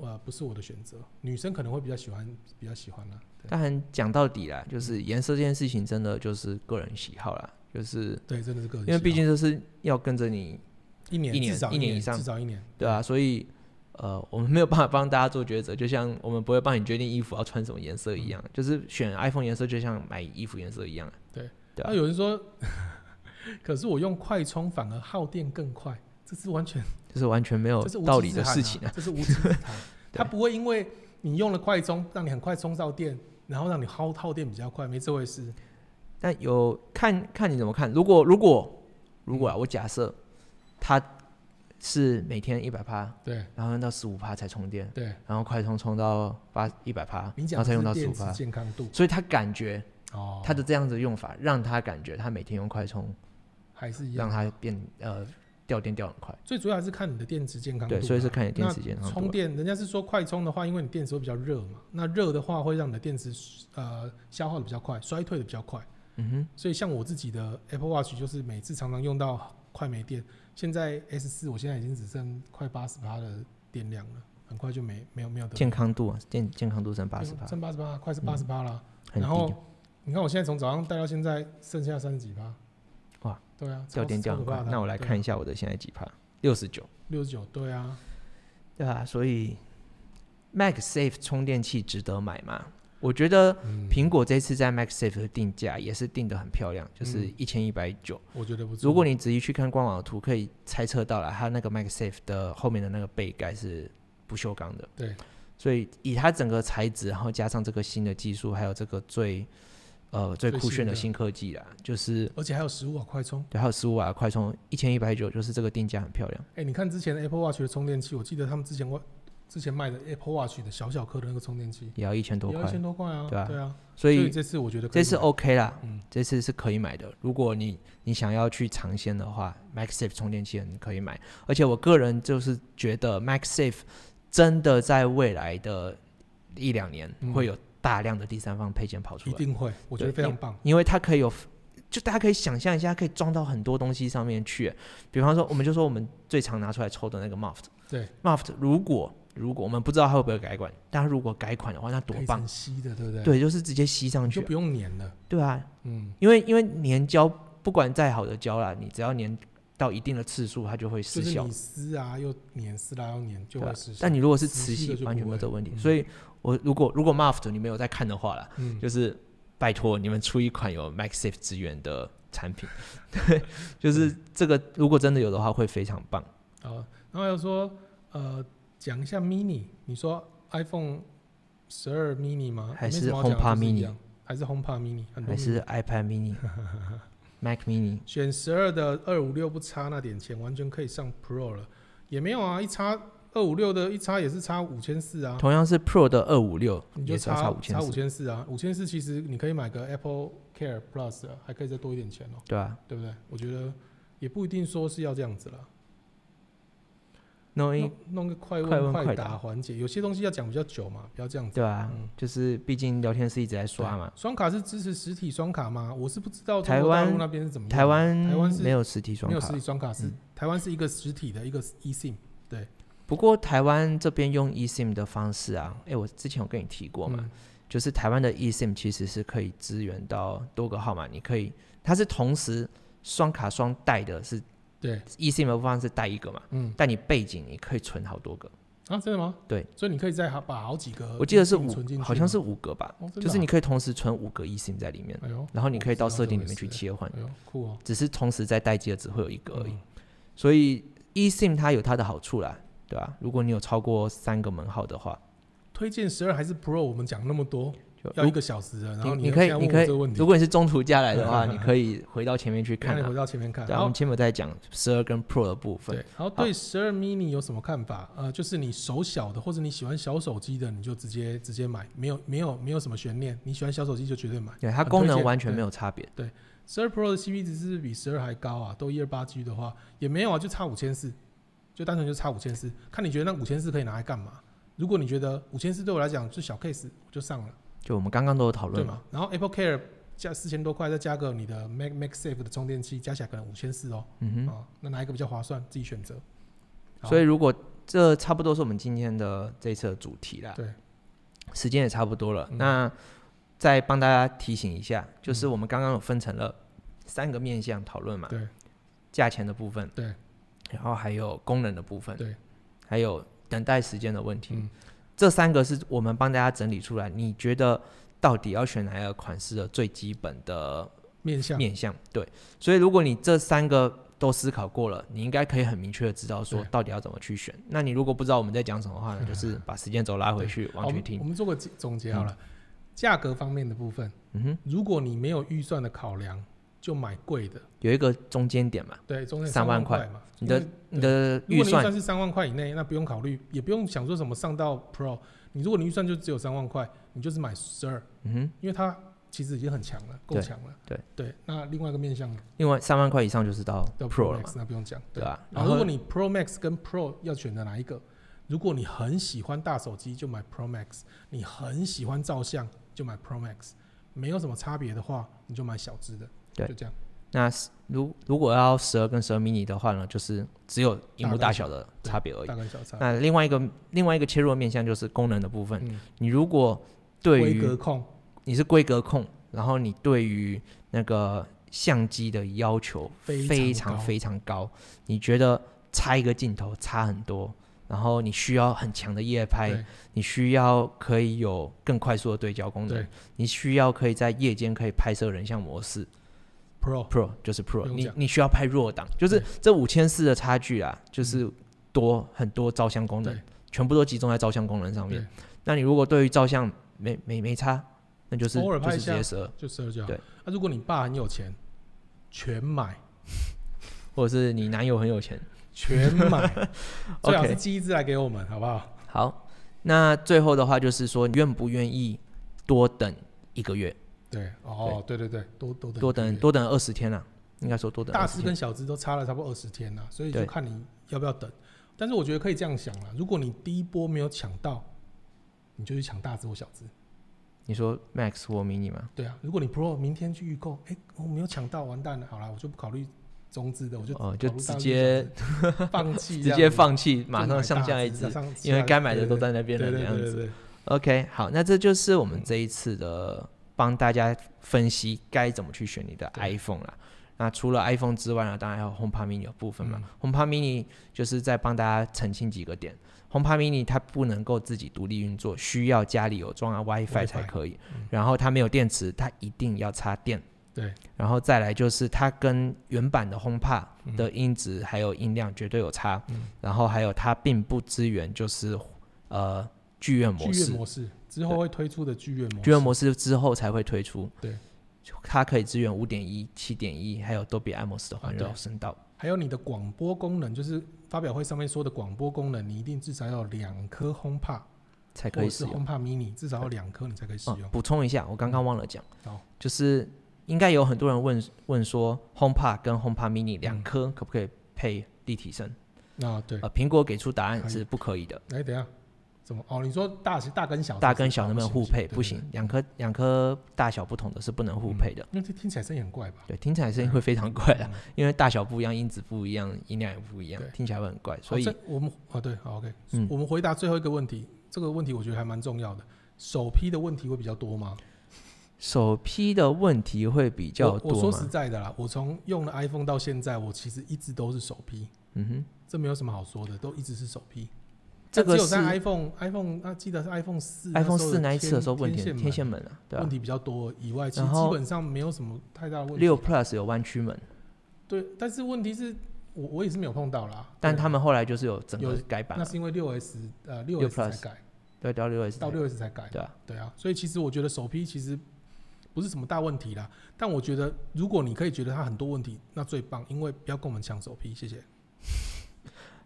呃，不是我的选择。女生可能会比较喜欢，比较喜欢啦。当然讲到底啦，就是颜色这件事情，真的就是个人喜好啦。就是对，真的是个人。因为毕竟这是要跟着你一年一年一年以上，至少一年。对啊，所以呃，我们没有办法帮大家做抉择，就像我们不会帮你决定衣服要穿什么颜色一样。就是选 iPhone 颜色，就像买衣服颜色一样。对。那有人说，[LAUGHS] 可是我用快充反而耗电更快，这是完全。[LAUGHS] 这是完全没有道理的事情啊！这是无稽之谈。[LAUGHS] 它不会因为你用了快充，让你很快充到电，然后让你耗耗电比较快，没这回事。但有看看你怎么看？如果如果如果啊，我假设它是每天一百趴，对，然后用到十五趴才充电，对，然后快充充到八一百趴，然后才用到十五趴，健康度。所以他感觉哦，他的这样子用法让他感觉他每天用快充还是一样，让他变呃。掉电掉很快，最主要还是看你的电池健康度。对，所以是看你电池健康度。充电，人家是说快充的话，因为你电池会比较热嘛，那热的话会让你的电池呃消耗的比较快，衰退的比较快。嗯哼。所以像我自己的 Apple Watch 就是每次常常用到快没电，现在 S 四我现在已经只剩快八十八的电量了，很快就没没有没有的。健康度啊，健健康度剩八十八，剩八十八，快是八十八了。然后你看我现在从早上带到现在剩下三十几趴。哇对啊，掉电掉很快。那我来看一下我的现在几趴，六十九。六十九，对啊，对啊，所以 MagSafe 充电器值得买吗？我觉得苹果这次在 Mac Safe 的定价也是定的很漂亮，就是一千一百九。我觉得不错。如果你仔细去看官网的图，可以猜测到了，它那个 Mac Safe 的后面的那个背盖是不锈钢的。对。所以以它整个材质，然后加上这个新的技术，还有这个最。呃，最酷炫的新科技啦，就是而且还有十五瓦快充，对，还有十五瓦快充，一千一百九，就是这个定价很漂亮。哎，你看之前的 Apple Watch 的充电器，我记得他们之前我之前卖的 Apple Watch 的小小颗的那个充电器也要一千多块，一千多块啊，对啊，对啊。所以这次我觉得这次 OK 啦，嗯，这次是可以买的。如果你你想要去尝鲜的话，MagSafe 充电器你可以买。而且我个人就是觉得 MagSafe 真的在未来的一两年会有。大量的第三方配件跑出来，一定会，我觉得非常棒，因为它可以有，就大家可以想象一下，可以装到很多东西上面去。比方说，我们就说我们最常拿出来抽的那个 Muft，对，Muft，如果如果我们不知道它会不会改款，但如果改款的话，那多棒，吸的，对不对？对，就是直接吸上去，就不用粘了。对啊，嗯，因为因为粘胶不管再好的胶啦，你只要粘到一定的次数，它就会失效。你撕啊又粘，撕啦又粘，就会失效。但你如果是磁吸，完全没有这个问题，所以。我如果如果 Muft 你没有在看的话啦，就是拜托你们出一款有 MagSafe 资源的产品，[LAUGHS] 对，就是这个如果真的有的话会非常棒。好，然后又说呃讲一下 Mini，你说 iPhone 十二 Mini 吗？还是 HomePod Mini？还是 HomePod Mini？还是 iPad Mini？Mac [LAUGHS] Mini？选十二的二五六不差那点钱，完全可以上 Pro 了，也没有啊，一差。二五六的一差也是差五千四啊，同样是 Pro 的二五六，你就差差五千四啊，五千四其实你可以买个 Apple Care Plus，还可以再多一点钱哦。对啊，对不对？我觉得也不一定说是要这样子了。弄一弄个快问快答环节，有些东西要讲比较久嘛，不要这样子。对啊，就是毕竟聊天室一直在刷嘛。双卡是支持实体双卡吗？我是不知道台湾那边是怎么。台湾台湾是没有实体双卡，没有实体双卡是台湾是一个实体的一个 eSIM，对。不过台湾这边用 eSIM 的方式啊，哎，我之前有跟你提过嘛，就是台湾的 eSIM 其实是可以支援到多个号码，你可以，它是同时双卡双带的，是对。eSIM 的方式带一个嘛，嗯，但你背景你可以存好多个，啊，真的吗？对，所以你可以再把好几个，我记得是五，好像是五个吧，就是你，可以同时存五个 eSIM 在里面，哎，然后你可以到设定里面去切换，哎，酷哦，只是同时在待机的只会有一个而已。嗯所以 eSIM 它有它的好处啦，对吧、如果你有超过三个门号的话，推荐十二还是 Pro？我们讲那么多，就要一个小时的，然后你你可以你可以如，果你是中途加来的话，[LAUGHS] 你可以回到前面去看啊回。到前面看，然后我们前面在讲十二跟 Pro 的部分对，，然后对十二 mini 有什么看法？呃，就是你手小的或者你喜欢小手机的，你就直接直接买，没有没有没有什么悬念，你喜欢小手机就绝对买。对它功能完全没有差别。对十二 Pro 的 CP 值是不是比十二还高啊？都一二八 G 的话也没有啊，就差五千四，就单纯就差五千四。看你觉得那五千四可以拿来干嘛？如果你觉得五千四对我来讲是小 case，我就上了，就我们刚刚都有讨对论嘛，？然后 Apple Care 加四千多块，再加个你的 Mac MacSafe 的充电器，加起来可能五千四哦。嗯哼。啊，那哪一个比较划算？自己选择。所以如果这差不多是我们今天的这一次的主题啦，对，时间也差不多了。嗯那再帮大家提醒一下，就是我们刚刚有分成了三个面向讨论嘛，对价钱的部分，对，然后还有功能的部分，对，还有等待时间的问题。嗯这三个是我们帮大家整理出来，你觉得到底要选哪一个款式的最基本的面向面向？对，所以如果你这三个都思考过了，你应该可以很明确的知道说到底要怎么去选。那你如果不知道我们在讲什么的话呢，就是把时间轴拉回去往去听。们做个总总结好了，价格方面的部分，嗯哼，如果你没有预算的考量，就买贵的，有一个中间点嘛，对，中间三万万块嘛。你的你的预算算是三万块以内，那不用考虑，也不用想说什么上到 Pro。你如果你预算就只有三万块，你就是买十二，嗯哼，因为它其实已经很强了，够强了。对对，那另外一个面向另外三万块以上就是到到 Pro 了 Max 嘛，那不用讲，对吧？然后如果你 Pro Max 跟 Pro 要选择哪一个？如果你很喜欢大手机，就买 Pro Max；你很喜欢照相，就买 Pro Max。没有什么差别的话，你就买小只的。对就这样。那如如果要十二跟十二 mini 的话呢，就是只有荧幕大小的差别而已大。跟小差。那另外一个另外一个切入的面向就是功能的部分。嗯，你如果对规于格控，你是规格控，然后你对于那个相机的要求非常非常高，你觉得差一个镜头差很多，然后你需要很强的夜拍，你需要可以有更快速的对焦功能，你需要可以在夜间可以拍摄人像模式 Pro，，Pro 就是 Pro，你你需要拍弱档，就是对这五千四的差距啊，就是多很多照相功能，全部都集中在照相功能上面。那你如果对于照相没没没差，那就是偶尔就是直拍一下接十二，就十二就好。对。那如果你爸很有钱，全买，[LAUGHS] 或者是你男友很有钱。全买，[LAUGHS] 最好是一支来给我们，好不好？好，那最后的话就是说，愿不愿意多等一个月，对，哦，对对对，多多等多等多等二十天啊？应该说多等天大只跟小资都差了差不多二十天啊，所以就看你要不要等。但是我觉得可以这样想了，如果你第一波没有抢到，你就去抢大资或小资。你说 Max 或 Mini 吗？对啊，如果你 Pro 明天去预购，哎、我没有抢到，完蛋了，好了，我就不考虑中资的，我就哦就直接 [LAUGHS] 放弃直接放弃，马上上架一只，因为该买的都在那边了，对这样子。，OK，好，那这就是我们这一次的帮大家分析该怎么去选你的 iPhone 啦。那除了 iPhone 之外呢，当然还有 HomePod Mini 的部分嘛。HomePod Mini 就是在帮大家澄清几个点。HomePod Mini 它不能够自己独立运作，需要家里有装了 WiFi 才可以。嗯然后它没有电池，它一定要插电。对，然后再来就是它跟原版的 HomePod 嗯的音质还有音量绝对有差。嗯然后还有它并不支援就是呃剧院模剧式院。模式之后会推出的剧院模式，剧院模式之后才会推出。对，它可以支援五点一、七点一，还有 Dolby Atmos 的环绕声道。还有你的广播功能，就是发表会上面说的广播功能，你一定至少要有两颗 HomePod 才可以使用。HomePod Mini，至少要两颗你才可以使哦用。补充一下，我刚刚忘了讲，好就是应该有很多人问问说，HomePod 跟 HomePod Mini 两嗯颗可不可以配立体声？啊，对，呃，苹果给出答案是不可以的，哎，等一下，怎么？哦，你说大大跟小，大跟小能不能互配？不行，，两颗两颗大小不同的是不能互配的。因为这听起来声音很怪吧？对，听起来声音会非常怪的，嗯因为大小不一样，音质不一样，音量也不一样对，听起来会很怪。所以我们啊对，好 OK，嗯我们回答最后一个问题，这个问题我觉得还蛮重要的。首批的问题会比较多吗？首批的问题会比较多我说实？在的啦，我从用了 iPhone 到现在，我其实一直都是首批，嗯哼，这没有什么好说的，都一直是首批。这个是 iPhone iPhone 啊，记得是 iPhone 四 iPhone 四那一次的时候问题天天线门啊，对问题比较多以外，其实基本上没有什么太大的问题。六 Plus 有弯曲门，对，但是问题是我我也是没有碰到啦。但他们后来就是有整个有改版，那是因为六 S 呃六6 S 才 Plus 改，对，到六 S 到六 S 才改。对啊，对啊，所以其实我觉得首批其实不是什么大问题啦。但我觉得如果你可以觉得它很多问题，那最棒，因为不要跟我们抢首批，谢谢。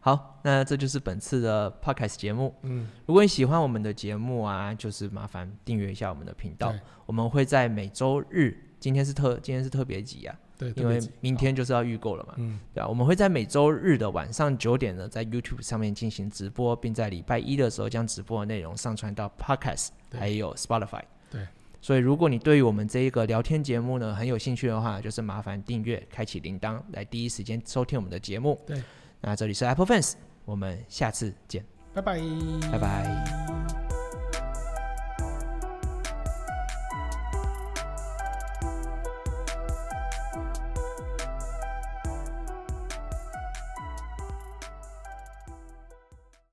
好，那这就是本次的 Podcast 节目。嗯，如果你喜欢我们的节目啊，就是麻烦订阅一下我们的频道对。我们会在每周日，今天是特今天是特别集啊，对，因为明天就是要预购了嘛。嗯，对啊，我们会在每周日的晚上九点呢，在 YouTube 上面进行直播，并在礼拜一的时候将直播的内容上传到 Podcast 还有 Spotify。对，所以如果你对于我们这一个聊天节目呢很有兴趣的话，就是麻烦订阅、开启铃铛，来第一时间收听我们的节目。对，那这里是 Apple Fans，我们下次见，拜拜，拜拜。